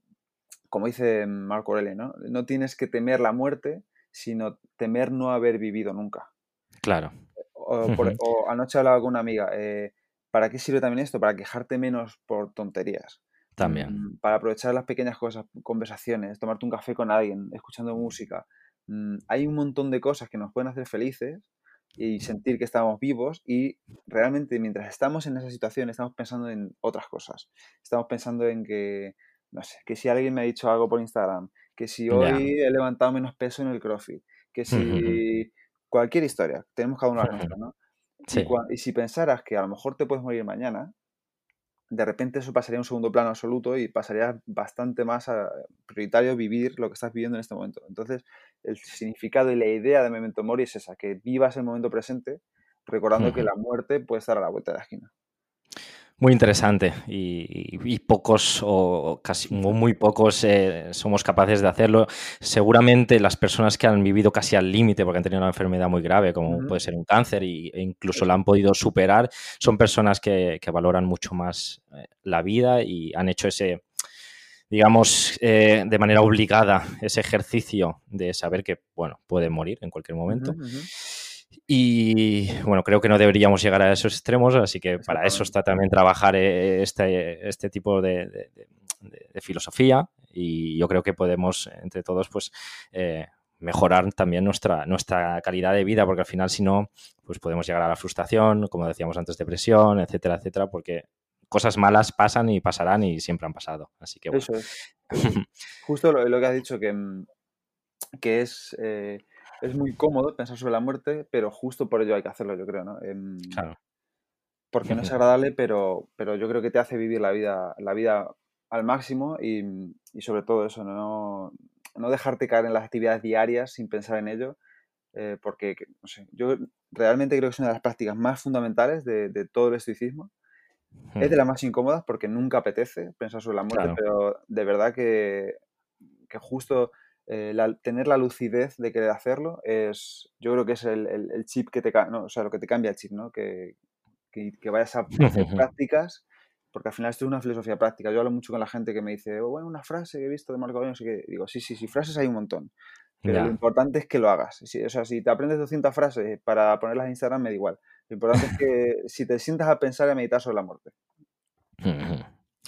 como dice Marco Aurelio, ¿no? No tienes que temer la muerte, sino temer no haber vivido nunca. Claro. O, anoche hablaba con una amiga, eh, ¿para qué sirve también esto? Para quejarte menos por tonterías. También. Mm, para aprovechar las pequeñas cosas, conversaciones, tomarte un café con alguien, escuchando música. Mm, hay un montón de cosas que nos pueden hacer felices y sentir que estamos vivos y realmente mientras estamos en esa situación estamos pensando en otras cosas. Estamos pensando en que, no sé, que si alguien me ha dicho algo por Instagram, que si hoy he levantado menos peso en el CrossFit, que si cualquier historia, tenemos cada uno la nuestra, ¿no? Y, y, si pensaras que a lo mejor te puedes morir mañana, de repente eso pasaría a un segundo plano absoluto y pasaría bastante más a prioritario vivir lo que estás viviendo en este momento. Entonces, el significado y la idea de Memento Mori es esa, que vivas el momento presente recordando que la muerte puede estar a la vuelta de la esquina. Muy interesante y, pocos o casi muy pocos eh, somos capaces de hacerlo. Seguramente las personas que han vivido casi al límite porque han tenido una enfermedad muy grave como puede ser un cáncer e incluso la han podido superar son personas que, valoran mucho más eh, la vida y han hecho ese, digamos, eh, de manera obligada ese ejercicio de saber que, bueno, puede morir en cualquier momento. Y bueno, creo que no deberíamos llegar a esos extremos, así que para eso está también trabajar eh, este, este tipo de, filosofía y yo creo que podemos entre todos pues eh, mejorar también nuestra, nuestra calidad de vida, porque al final si no, pues podemos llegar a la frustración, como decíamos antes, depresión, etcétera, etcétera, porque cosas malas pasan y pasarán y siempre han pasado. Así que Eso es. Justo lo, que has dicho, que, que es... Eh, es muy cómodo pensar sobre la muerte, pero justo por ello hay que hacerlo, yo creo, ¿no? Em, claro. Porque no es agradable, pero, pero yo creo que te hace vivir la vida, la vida al máximo y, sobre todo eso, no, no dejarte caer en las actividades diarias sin pensar en ello, eh, porque, no sé, yo realmente creo que es una de las prácticas más fundamentales de, todo el estoicismo. Es de las más incómodas porque nunca apetece pensar sobre la muerte, pero de verdad que, que justo eh, tener la lucidez de querer hacerlo es, yo creo que es el, chip que te, no, o sea, lo que te cambia el chip, ¿no? Que, que, vayas a hacer prácticas, porque al final esto es una filosofía práctica. Yo hablo mucho con la gente que me dice, oh, bueno, una frase que he visto de Marco Aurelio, no sé Digo, sí, sí, sí, frases hay un montón. Pero lo importante es que lo hagas. o sea, si te aprendes 200 frases para ponerlas en Instagram, me da igual. Lo importante es que si te sientas a pensar y a meditar sobre la muerte.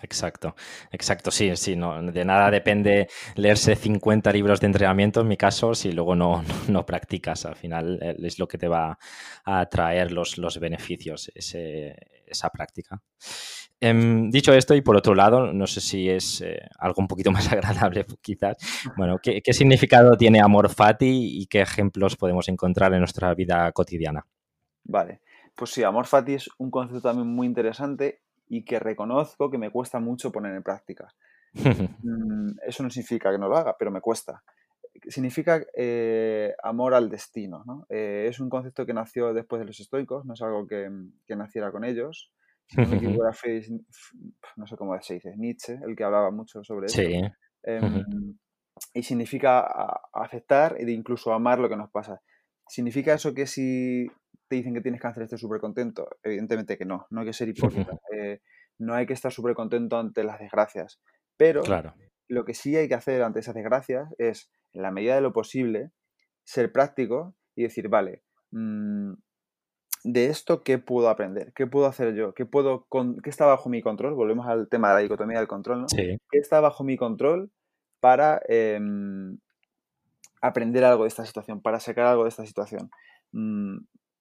Exacto, exacto, sí, sí, no, de nada depende leerse 50 libros de entrenamiento, en mi caso, si luego no, no, practicas, al final eh, es lo que te va a traer los, los beneficios, esa práctica. Em, dicho esto, y por otro lado, no sé si es eh, algo un poquito más agradable quizás, bueno, ¿qué, ¿qué significado tiene amor fati y qué ejemplos podemos encontrar en nuestra vida cotidiana? Vale, pues sí, amor fati es un concepto también muy interesante y que reconozco que me cuesta mucho poner en práctica. Mm, eso no significa que no lo haga, pero me cuesta. Significa eh, amor al destino. ¿no? Eh, es un concepto que nació después de los estoicos, no es algo que, que naciera con ellos. no, sé cómo se dice, Nietzsche, el que hablaba mucho sobre eso. Em, y significa aceptar e incluso amar lo que nos pasa. ¿Significa eso que si te dicen que tienes cáncer, estés súper contento. Evidentemente que no, no hay que ser hipócrita. Eh, no hay que estar súper contento ante las desgracias. Pero claro. lo que sí hay que hacer ante esas desgracias es, en la medida de lo posible, ser práctico y decir, vale, mm, de esto, ¿qué puedo aprender? ¿Qué puedo hacer yo? ¿Qué, puedo ¿Qué está bajo mi control? Volvemos al tema de la dicotomía del control, ¿no? ¿Qué está bajo mi control para em, aprender algo de esta situación, para sacar algo de esta situación?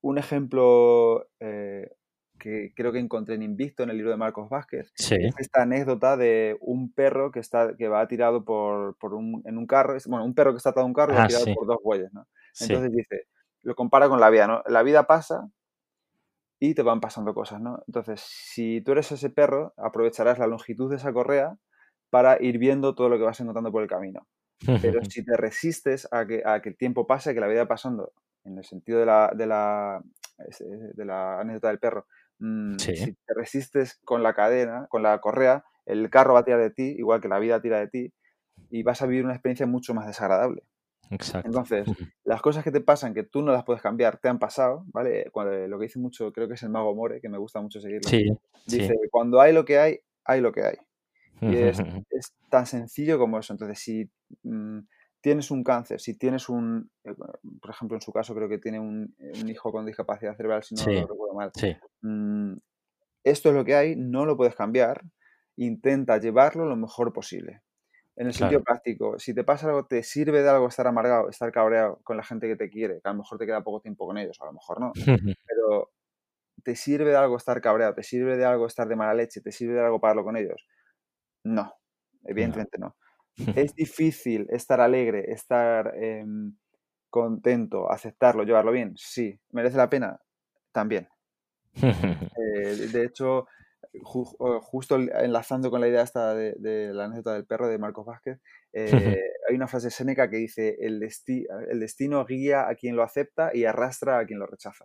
Un ejemplo eh, que creo que encontré en Invicto, en el libro de Marcos Vázquez, es esta anécdota de un perro que, está, que va tirado por, un, en un carro, bueno, un perro que está atado a un carro y va ah, tirado por dos bueyes, ¿no? Entonces dice, lo compara con la vida, ¿no? La vida pasa y te van pasando cosas, ¿no? Entonces, si tú eres ese perro, aprovecharás la longitud de esa correa para ir viendo todo lo que vas encontrando por el camino. Pero si te resistes a que, a que el tiempo pase, que la vida pasando en el sentido de la, de la, de la anécdota del perro, mm, si te resistes con la cadena, con la correa, el carro va a tirar de ti, igual que la vida tira de ti, y vas a vivir una experiencia mucho más desagradable. Exacto. Entonces, las cosas que te pasan que tú no las puedes cambiar, te han pasado, ¿vale? Cuando, lo que dice mucho, creo que es el mago More, que me gusta mucho seguirlo. Sí, dice, cuando hay lo que hay, hay lo que hay. Y es, es, tan sencillo como eso. Entonces, si mm, tienes un cáncer, si tienes un, eh, por ejemplo, en su caso creo que tiene un, hijo con discapacidad cerebral, si no lo recuerdo mal. Mm, esto es lo que hay, no lo puedes cambiar, intenta llevarlo lo mejor posible. En el sentido práctico, si te pasa algo, te sirve de algo estar amargado, estar cabreado con la gente que te quiere, que a lo mejor te queda poco tiempo con ellos, a lo mejor no, pero te sirve de algo estar cabreado, te sirve de algo estar de mala leche, te sirve de algo pararlo con ellos. No, evidentemente no. Es difícil estar alegre, estar em, contento, aceptarlo, llevarlo bien. Sí. ¿Merece la pena? También. Eh, de hecho, justo enlazando con la idea esta de, la anécdota del perro de Marcos Vázquez, eh, hay una frase séneca que dice, el, el, destino guía a quien lo acepta y arrastra a quien lo rechaza.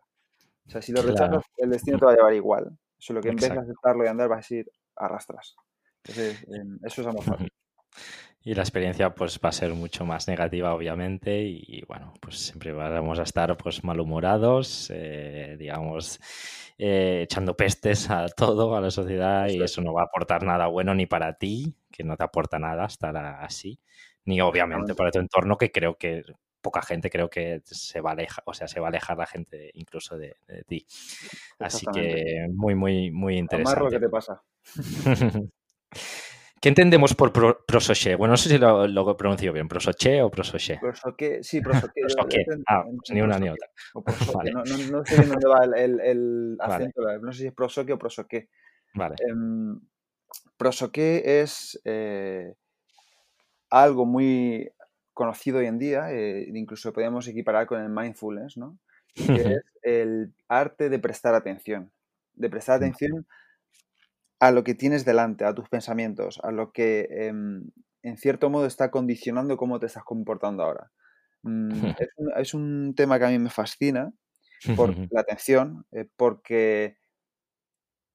O sea, si lo rechazas, el destino te va a llevar igual. Solo que en vez de aceptarlo y andar, vas a ir arrastras. Entonces, em, eso es amor Y la experiencia pues va a ser mucho más negativa, obviamente, y, bueno, pues siempre vamos a estar pues malhumorados, eh, digamos, eh, echando pestes a todo, a la sociedad, y eso no va a aportar nada bueno ni para ti, que no te aporta nada estar así, ni obviamente para tu entorno, que creo que poca gente creo que se va a alejar, o sea, se va a alejar la gente incluso de, ti. Así que muy, muy, muy interesante. lo que te pasa. ¿Qué entendemos por pro, prosoche? Bueno, no sé si lo, lo, pronuncio bien, prosoche o prosoche. Prosoche, sí, prosoche. prosoche. Ah, pues ni una ni otra. Vale. No, no, no, sé dónde va el, el, acento, vale. no sé si es prosoche o prosoque. Vale. Eh, prosoque es eh, algo muy conocido hoy en día, eh, incluso podemos equiparar con el mindfulness, ¿no? Que es el arte de prestar atención. De prestar atención a lo que tienes delante, a tus pensamientos, a lo que em, en cierto modo está condicionando cómo te estás comportando ahora. Mm, es, un, tema que a mí me fascina por la atención, eh, porque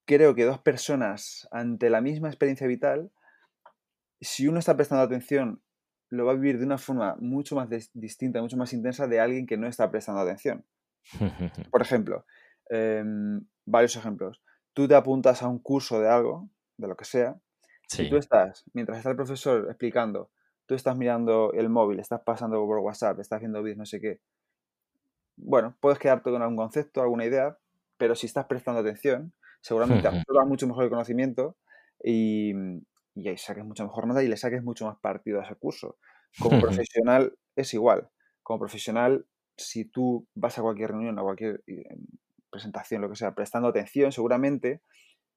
creo que dos personas ante la misma experiencia vital, si uno está prestando atención, lo va a vivir de una forma mucho más distinta, mucho más intensa de alguien que no está prestando atención. Por ejemplo, em, varios ejemplos tú te apuntas a un curso de algo, de lo que sea, y tú estás, mientras está el profesor explicando, tú estás mirando el móvil, estás pasando por WhatsApp, estás viendo vídeos, no sé qué. Bueno, puedes quedarte con algún concepto, alguna idea, pero si estás prestando atención, seguramente absorbas mucho mejor el conocimiento y, y ahí saques mucho mejor nota y le saques mucho más partido a ese curso. Como profesional es igual. Como profesional, si tú vas a cualquier reunión, a cualquier eh, presentación, lo que sea, prestando atención, seguramente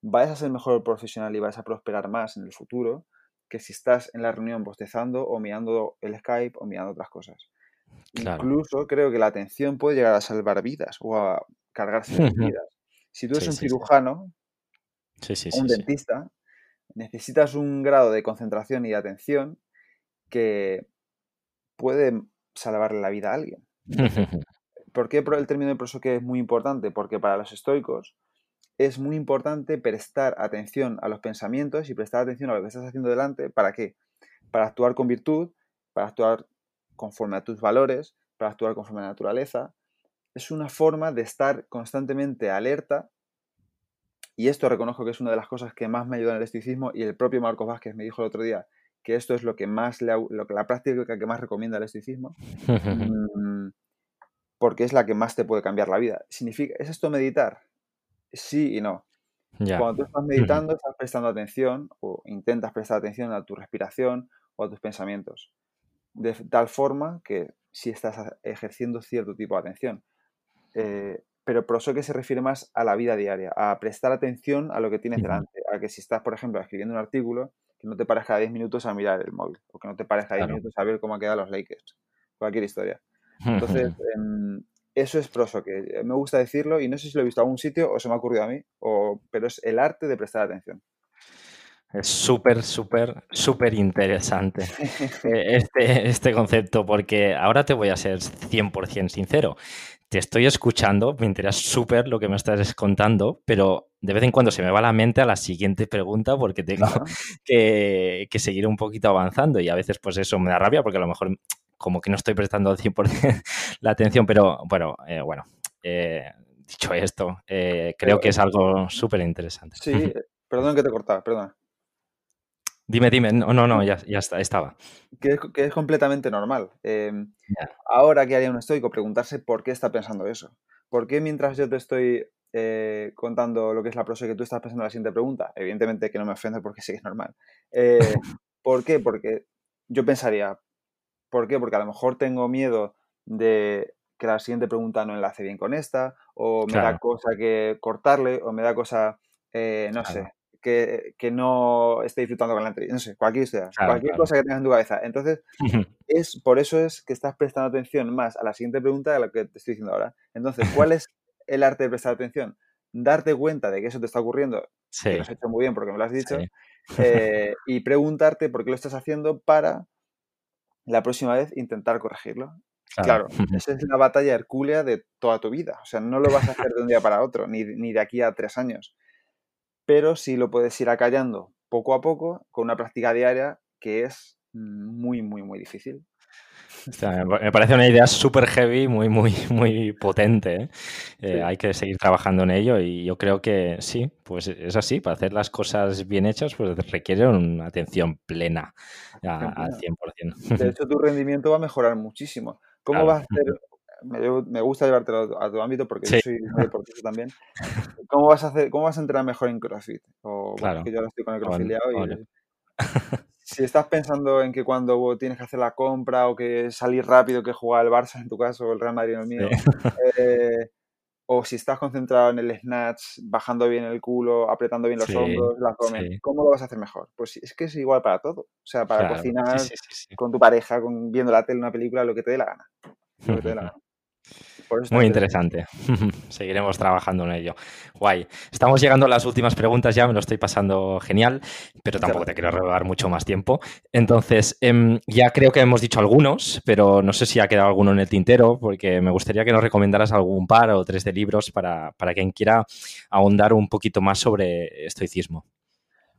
vas a ser mejor profesional y vas a prosperar más en el futuro que si estás en la reunión bostezando o mirando el Skype o mirando otras cosas. Incluso creo que la atención puede llegar a salvar vidas o a cargarse de vidas. Si tú eres un cirujano o un dentista, necesitas un grado de concentración y de atención que puede salvarle la vida a alguien. ¿Por qué el término de prosoque es muy importante? Porque para los estoicos es muy importante prestar atención a los pensamientos y prestar atención a lo que estás haciendo delante. ¿Para qué? Para actuar con virtud, para actuar conforme a tus valores, para actuar conforme a la naturaleza. Es una forma de estar constantemente alerta y esto reconozco que es una de las cosas que más me ayuda en el estoicismo y el propio Marcos Vázquez me dijo el otro día que esto es lo que más lo que la práctica que más recomienda el estoicismo. Mm, porque es la que más te puede cambiar la vida. ¿Significa, ¿Es esto meditar? Sí y no. Cuando tú estás meditando, estás prestando atención o intentas prestar atención a tu respiración o a tus pensamientos. De tal forma que si estás ejerciendo cierto tipo de atención. Eh, pero que se refiere más a la vida diaria, a prestar atención a lo que tienes delante. A que si estás, por ejemplo, escribiendo un artículo, que no te pares cada 10 minutos a mirar el móvil, o que no te pares cada 10 minutos a ver cómo han quedado los Lakers. Cualquier historia. Entonces, em, eso es proso, que me gusta decirlo y no sé si lo he visto en algún sitio o se me ha ocurrido a mí, o, pero es el arte de prestar atención. Es súper, súper, súper interesante eh, este, este concepto, porque ahora te voy a ser 100% sincero. te estoy escuchando, me interesa súper lo que me estás contando, pero de vez en cuando se me va la mente a la siguiente pregunta porque tengo que, seguir un poquito avanzando y a veces pues eso me da rabia porque a lo mejor como que no estoy prestando al 100% la atención, pero bueno, eh, bueno, eh, dicho esto, eh, creo que es algo súper interesante. Sí, perdón que te cortaba, perdona. Dime, dime, no, no, no, ya, ya está, estaba. Que es, completamente normal. Em, ahora que haría un estoico, preguntarse por qué está pensando eso. ¿Por qué mientras yo te estoy eh, contando lo que es la prosa que tú estás pensando en la siguiente pregunta? Evidentemente que no me ofende porque sí que es normal. ¿Por qué? Porque yo pensaría, ¿por qué? Porque a lo mejor tengo miedo de que la siguiente pregunta no enlace bien con esta, o me da cosa que cortarle, o me da cosa, eh, no sé, que, no esté disfrutando con la entrevista. No sé, cualquier, cualquier cosa que tengas en tu cabeza. Entonces, es, por eso es que estás prestando atención más a la siguiente pregunta de lo que te estoy diciendo ahora. Entonces, ¿cuál es el arte de prestar atención? Darte cuenta de que eso te está ocurriendo, que lo has hecho muy bien porque me lo has dicho, eh, y preguntarte por qué lo estás haciendo para la próxima vez intentar corregirlo. Claro. esa es la batalla hercúlea de toda tu vida. O sea, no lo vas a hacer de un día para otro, ni, ni de aquí a tres años pero sí lo puedes ir acallando poco a poco con una práctica diaria que es muy, muy, muy difícil. Me parece una idea súper heavy, muy, muy, muy potente. ¿eh? Eh, hay que seguir trabajando en ello y yo creo que sí, pues es así. Para hacer las cosas bien hechas, pues requiere una atención plena al 100%. De hecho, tu rendimiento va a mejorar muchísimo. ¿Cómo vas a hacer me, gusta llevártelo a tu ámbito porque yo soy muy deportista también. ¿Cómo vas a hacer, cómo vas a entrenar mejor en CrossFit? O claro. que yo ahora estoy con el CrossFit y, si estás pensando en que cuando tienes que hacer la compra o que salir rápido que jugar el Barça en tu caso o el Real Madrid en el mío, eh, o si estás concentrado en el snatch, bajando bien el culo, apretando bien los hombros, la abdomen, ¿cómo lo vas a hacer mejor? Pues es que es igual para todo. O sea, para cocinar con tu pareja, con, viendo la tele, una película, lo que te dé la gana. Lo que te dé la gana. Muy interesante. Seguiremos trabajando en ello. Guay. Estamos llegando a las últimas preguntas ya, me lo estoy pasando genial, pero tampoco te quiero robar mucho más tiempo. Entonces, em, ya creo que hemos dicho algunos, pero no sé si ha quedado alguno en el tintero, porque me gustaría que nos recomendaras algún par o tres de libros para, quien quiera ahondar un poquito más sobre estoicismo.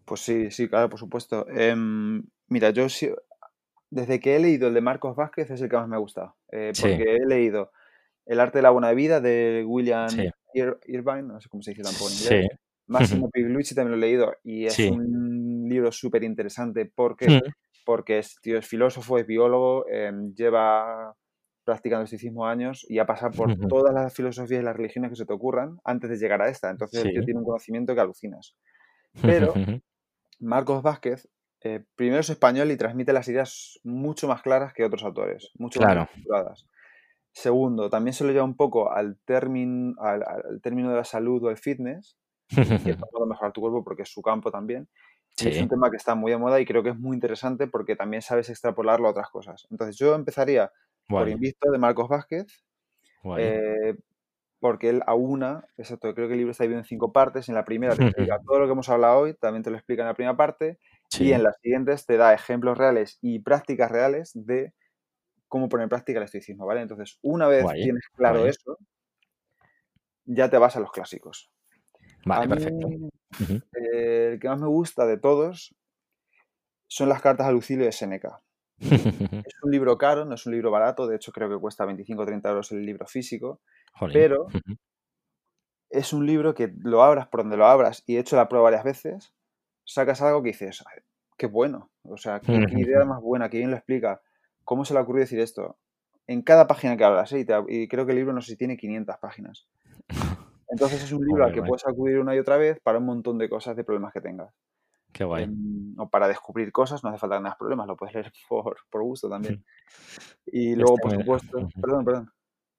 Pues sí, sí, claro, por supuesto. Em, mira, yo desde que he leído el de Marcos Vázquez es el que más me ha gustado, eh, porque he leído el arte de la buena vida de William Irvine, no sé cómo se dice tampoco en inglés. Sí. Máximo Pigliucci también lo he leído y es un libro súper interesante porque, mm. porque es, tío, es filósofo, es biólogo, em, lleva practicando estoicismo años y ha pasado por todas las filosofías y las religiones que se te ocurran antes de llegar a esta. Entonces tiene un conocimiento que alucinas. Pero Marcos Vázquez, eh, primero es español y transmite las ideas mucho más claras que otros autores, mucho más estructuradas. Segundo, también se lo lleva un poco al, término, al, término de la salud o el fitness, que es para mejorar tu cuerpo porque es su campo también. es un tema que está muy de moda y creo que es muy interesante porque también sabes extrapolarlo a otras cosas. Entonces yo empezaría por Invisto de Marcos Vázquez, eh, porque él aúna, exacto, creo que el libro está dividido en cinco partes. En la primera te explica todo lo que hemos hablado hoy, también te lo explica en la primera parte, y en las siguientes te da ejemplos reales y prácticas reales de cómo poner en práctica el estoicismo, ¿vale? Entonces, una vez tienes claro eso, ya te vas a los clásicos. Vale, perfecto. Eh, el que más me gusta de todos son las cartas a Lucilio de Seneca. es un libro caro, no es un libro barato, de hecho creo que cuesta 25 o 30 euros el libro físico, pero es un libro que lo abras por donde lo abras y he hecho la prueba varias veces, sacas algo que dices, qué bueno, o sea, qué, idea más buena, que bien lo explica. ¿Cómo se le ocurrió decir esto? En cada página que hablas, ¿eh? y, creo que el libro no sé si tiene 500 páginas. Entonces es un libro al que puedes acudir una y otra vez para un montón de cosas, de problemas que tengas. Qué guay. Em, o para descubrir cosas, no hace falta que tengas problemas, lo puedes leer por, gusto también. Y luego, por supuesto, perdón, perdón.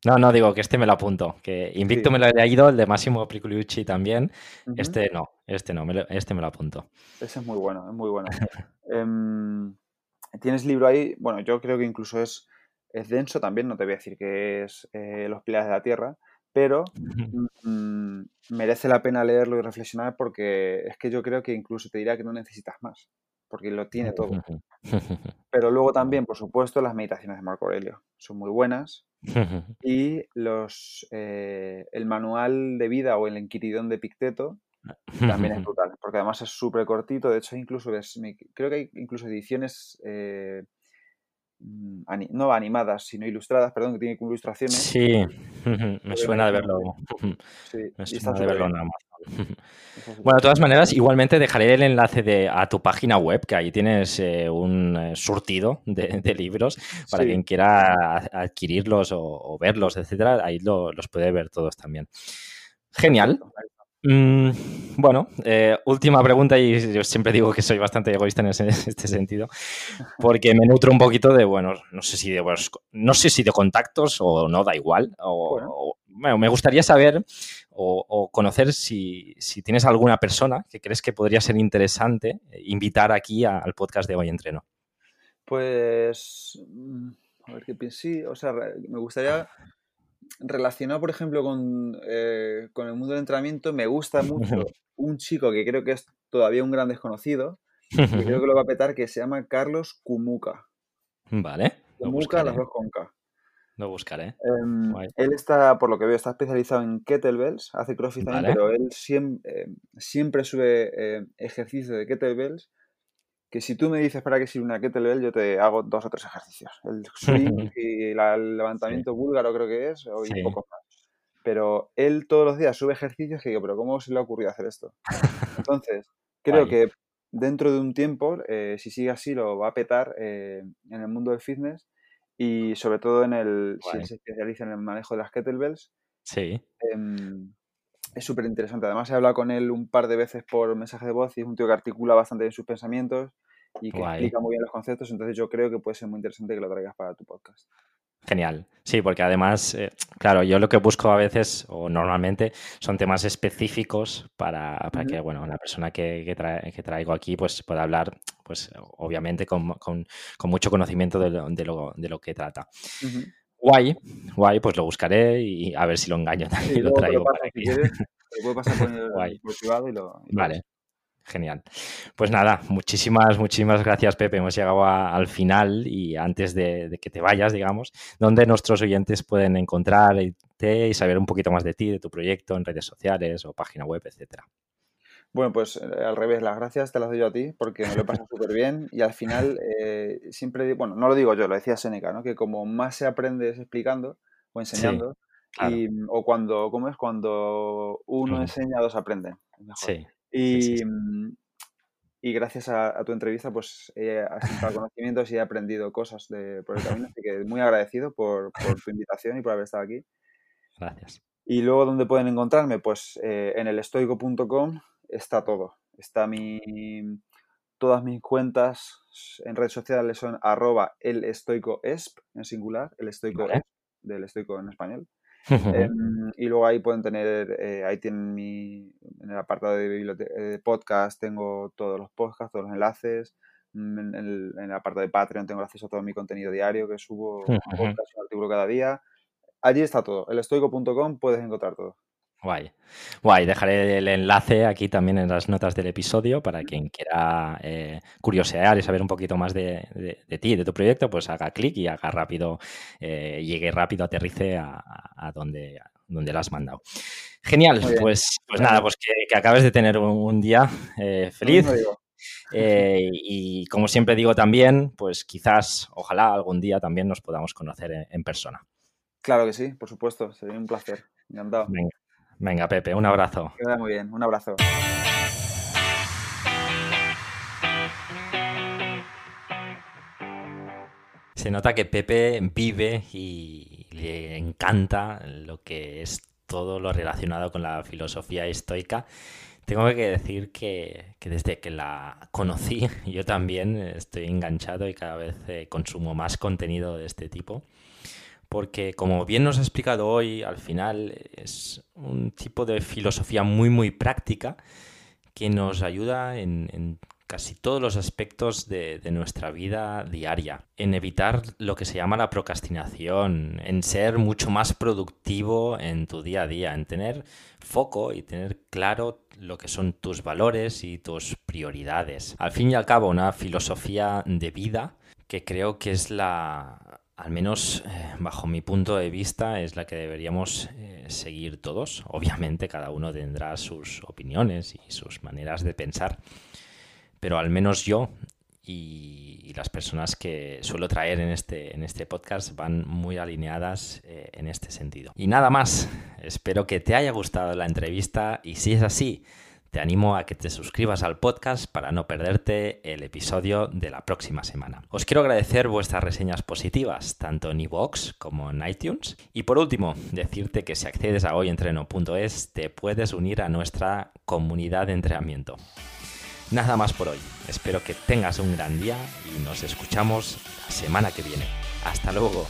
No, no, digo que este me lo apunto. Que Invicto me lo he leído, el de Máximo Priculucci también. Este no, este no, este me lo apunto. Ese es muy bueno, es muy bueno. Em, tienes libro ahí, bueno, yo creo que incluso es, es denso también, no te voy a decir que es eh, Los pilares de la Tierra, pero mm, merece la pena leerlo y reflexionar porque es que yo creo que incluso te diría que no necesitas más, porque lo tiene todo. Pero luego también, por supuesto, las meditaciones de Marco Aurelio son muy buenas. y los, eh, el manual de vida o el Enquiridón de Picteto también es brutal, porque además es súper cortito, de hecho incluso creo que hay incluso ediciones eh, mm, no animadas, sino ilustradas, perdón, que tienen ilustraciones. Sí, me suena de verlo. me suena de verlo nada más. Bueno, de todas maneras, igualmente dejaré el enlace de, a tu página web, que ahí tienes eh, un eh, surtido de, libros para quien quiera adquirirlos o, verlos, etcétera. Ahí los puede ver todos también. Genial. Mm, bueno, eh, última pregunta y yo siempre digo que soy bastante egoísta en este sentido, porque me nutro un poquito de, bueno, no sé si de, no sé si de contactos o no, da igual. O, bueno. me gustaría saber o, conocer si, tienes alguna persona que crees que podría ser interesante invitar aquí al podcast de Hoy Entreno. Pues, mm, a ver qué pienso. Sí, o sea, me gustaría relacionado, por ejemplo, eh, con, el mundo del entrenamiento, me gusta mucho un chico que creo que es todavía un gran desconocido, y creo que lo va a petar, que se llama Carlos Kumuka. Vale. Kumuka, las dos con K. Lo buscaré. Em, él está, por lo que veo, está especializado en kettlebells, hace crossfit también, pero él siempre, em, siempre sube em, ejercicios de kettlebells que si tú me dices para qué sirve una kettlebell, yo te hago dos o tres ejercicios. El swing y el levantamiento búlgaro creo que es, o un poco más. Pero él todos los días sube ejercicios que digo, pero ¿cómo se le ha ocurrido hacer esto? Entonces, creo que dentro de un tiempo, eh, si sigue así, lo va a petar eh, en el mundo del fitness y sobre todo en el, si se especializa en el manejo de las kettlebells. Sí. Em, es súper interesante. Además, he hablado con él un par de veces por mensaje de voz y es un tío que articula bastante bien sus pensamientos y que explica muy bien los conceptos. Entonces, yo creo que puede ser muy interesante que lo traigas para tu podcast. Genial. Sí, porque además, eh, claro, yo lo que busco a veces o normalmente son temas específicos para, para que, bueno, la persona que, que, traigo aquí pues pueda hablar, pues obviamente con, con, con mucho conocimiento de lo, de lo, de lo que trata. Guay, guay, pues lo buscaré y a ver si lo engaño también y lo traigo para aquí. puedo pasar por el, privado y lo. vale, genial. Pues nada, muchísimas, muchísimas gracias, Pepe. Hemos llegado al final y antes de, que te vayas, digamos, donde nuestros oyentes pueden encontrarte y saber un poquito más de ti, de tu proyecto en redes sociales o página web, etcétera. Bueno, pues eh, al revés, las gracias te las doy yo a ti porque me lo he pasado súper bien y al final eh, siempre, bueno, no lo digo yo, lo decía Seneca, ¿no? Que como más se aprende es explicando o enseñando, y, o cuando, ¿cómo es? Cuando uno enseña, dos aprenden. Sí. Y, mm, y gracias a, tu entrevista, pues he asentado conocimientos y he aprendido cosas de, por el camino, así que muy agradecido por, por tu invitación y por haber estado aquí. Gracias. Y luego, ¿dónde pueden encontrarme? Pues eh, en el estoico.com está todo. Está mi, todas mis cuentas en redes sociales son arroba el estoico esp en singular, el estoico del estoico en español. Em, y luego ahí pueden tener, eh, ahí tienen mi, en el apartado de, podcast tengo todos los podcasts, todos los enlaces. Mm, en el, en el, apartado de Patreon tengo acceso a todo mi contenido diario que subo un podcast, un artículo cada día. Allí está todo. El estoico.com puedes encontrar todo. Guay. Guay, dejaré el enlace aquí también en las notas del episodio para quien quiera eh, curiosear y saber un poquito más de, de, ti, de tu proyecto, pues haga clic y haga rápido, eh, llegue rápido, aterrice a, donde, donde la has mandado. Genial, pues, pues nada, pues que, acabes de tener un, día eh, feliz. y como siempre digo también, pues quizás, ojalá algún día también nos podamos conocer en, persona. Claro que sí, por supuesto, sería un placer. Encantado. Venga. Venga, Pepe, un abrazo. Queda muy bien, un abrazo. Se nota que Pepe vive y le encanta lo que es todo lo relacionado con la filosofía estoica. Tengo que decir que, desde que la conocí yo también estoy enganchado y cada vez eh, consumo más contenido de este tipo porque como bien nos ha explicado hoy, al final es un tipo de filosofía muy, muy práctica que nos ayuda en, casi todos los aspectos de, nuestra vida diaria, en evitar lo que se llama la procrastinación, en ser mucho más productivo en tu día a día, en tener foco y tener claro lo que son tus valores y tus prioridades. Al fin y al cabo, una filosofía de vida que creo que es la al menos eh, bajo mi punto de vista, es la que deberíamos eh, seguir todos. Obviamente cada uno tendrá sus opiniones y sus maneras de pensar, pero al menos yo y, las personas que suelo traer en este, en este podcast van muy alineadas eh, en este sentido. Y nada más, espero que te haya gustado la entrevista y si es así, te animo a que te suscribas al podcast para no perderte el episodio de la próxima semana. Os quiero agradecer vuestras reseñas positivas, tanto en iVoox como en iTunes. Y por último, decirte que si accedes a hoyentreno.es te puedes unir a nuestra comunidad de entrenamiento. Nada más por hoy. Espero que tengas un gran día y nos escuchamos la semana que viene. Hasta luego.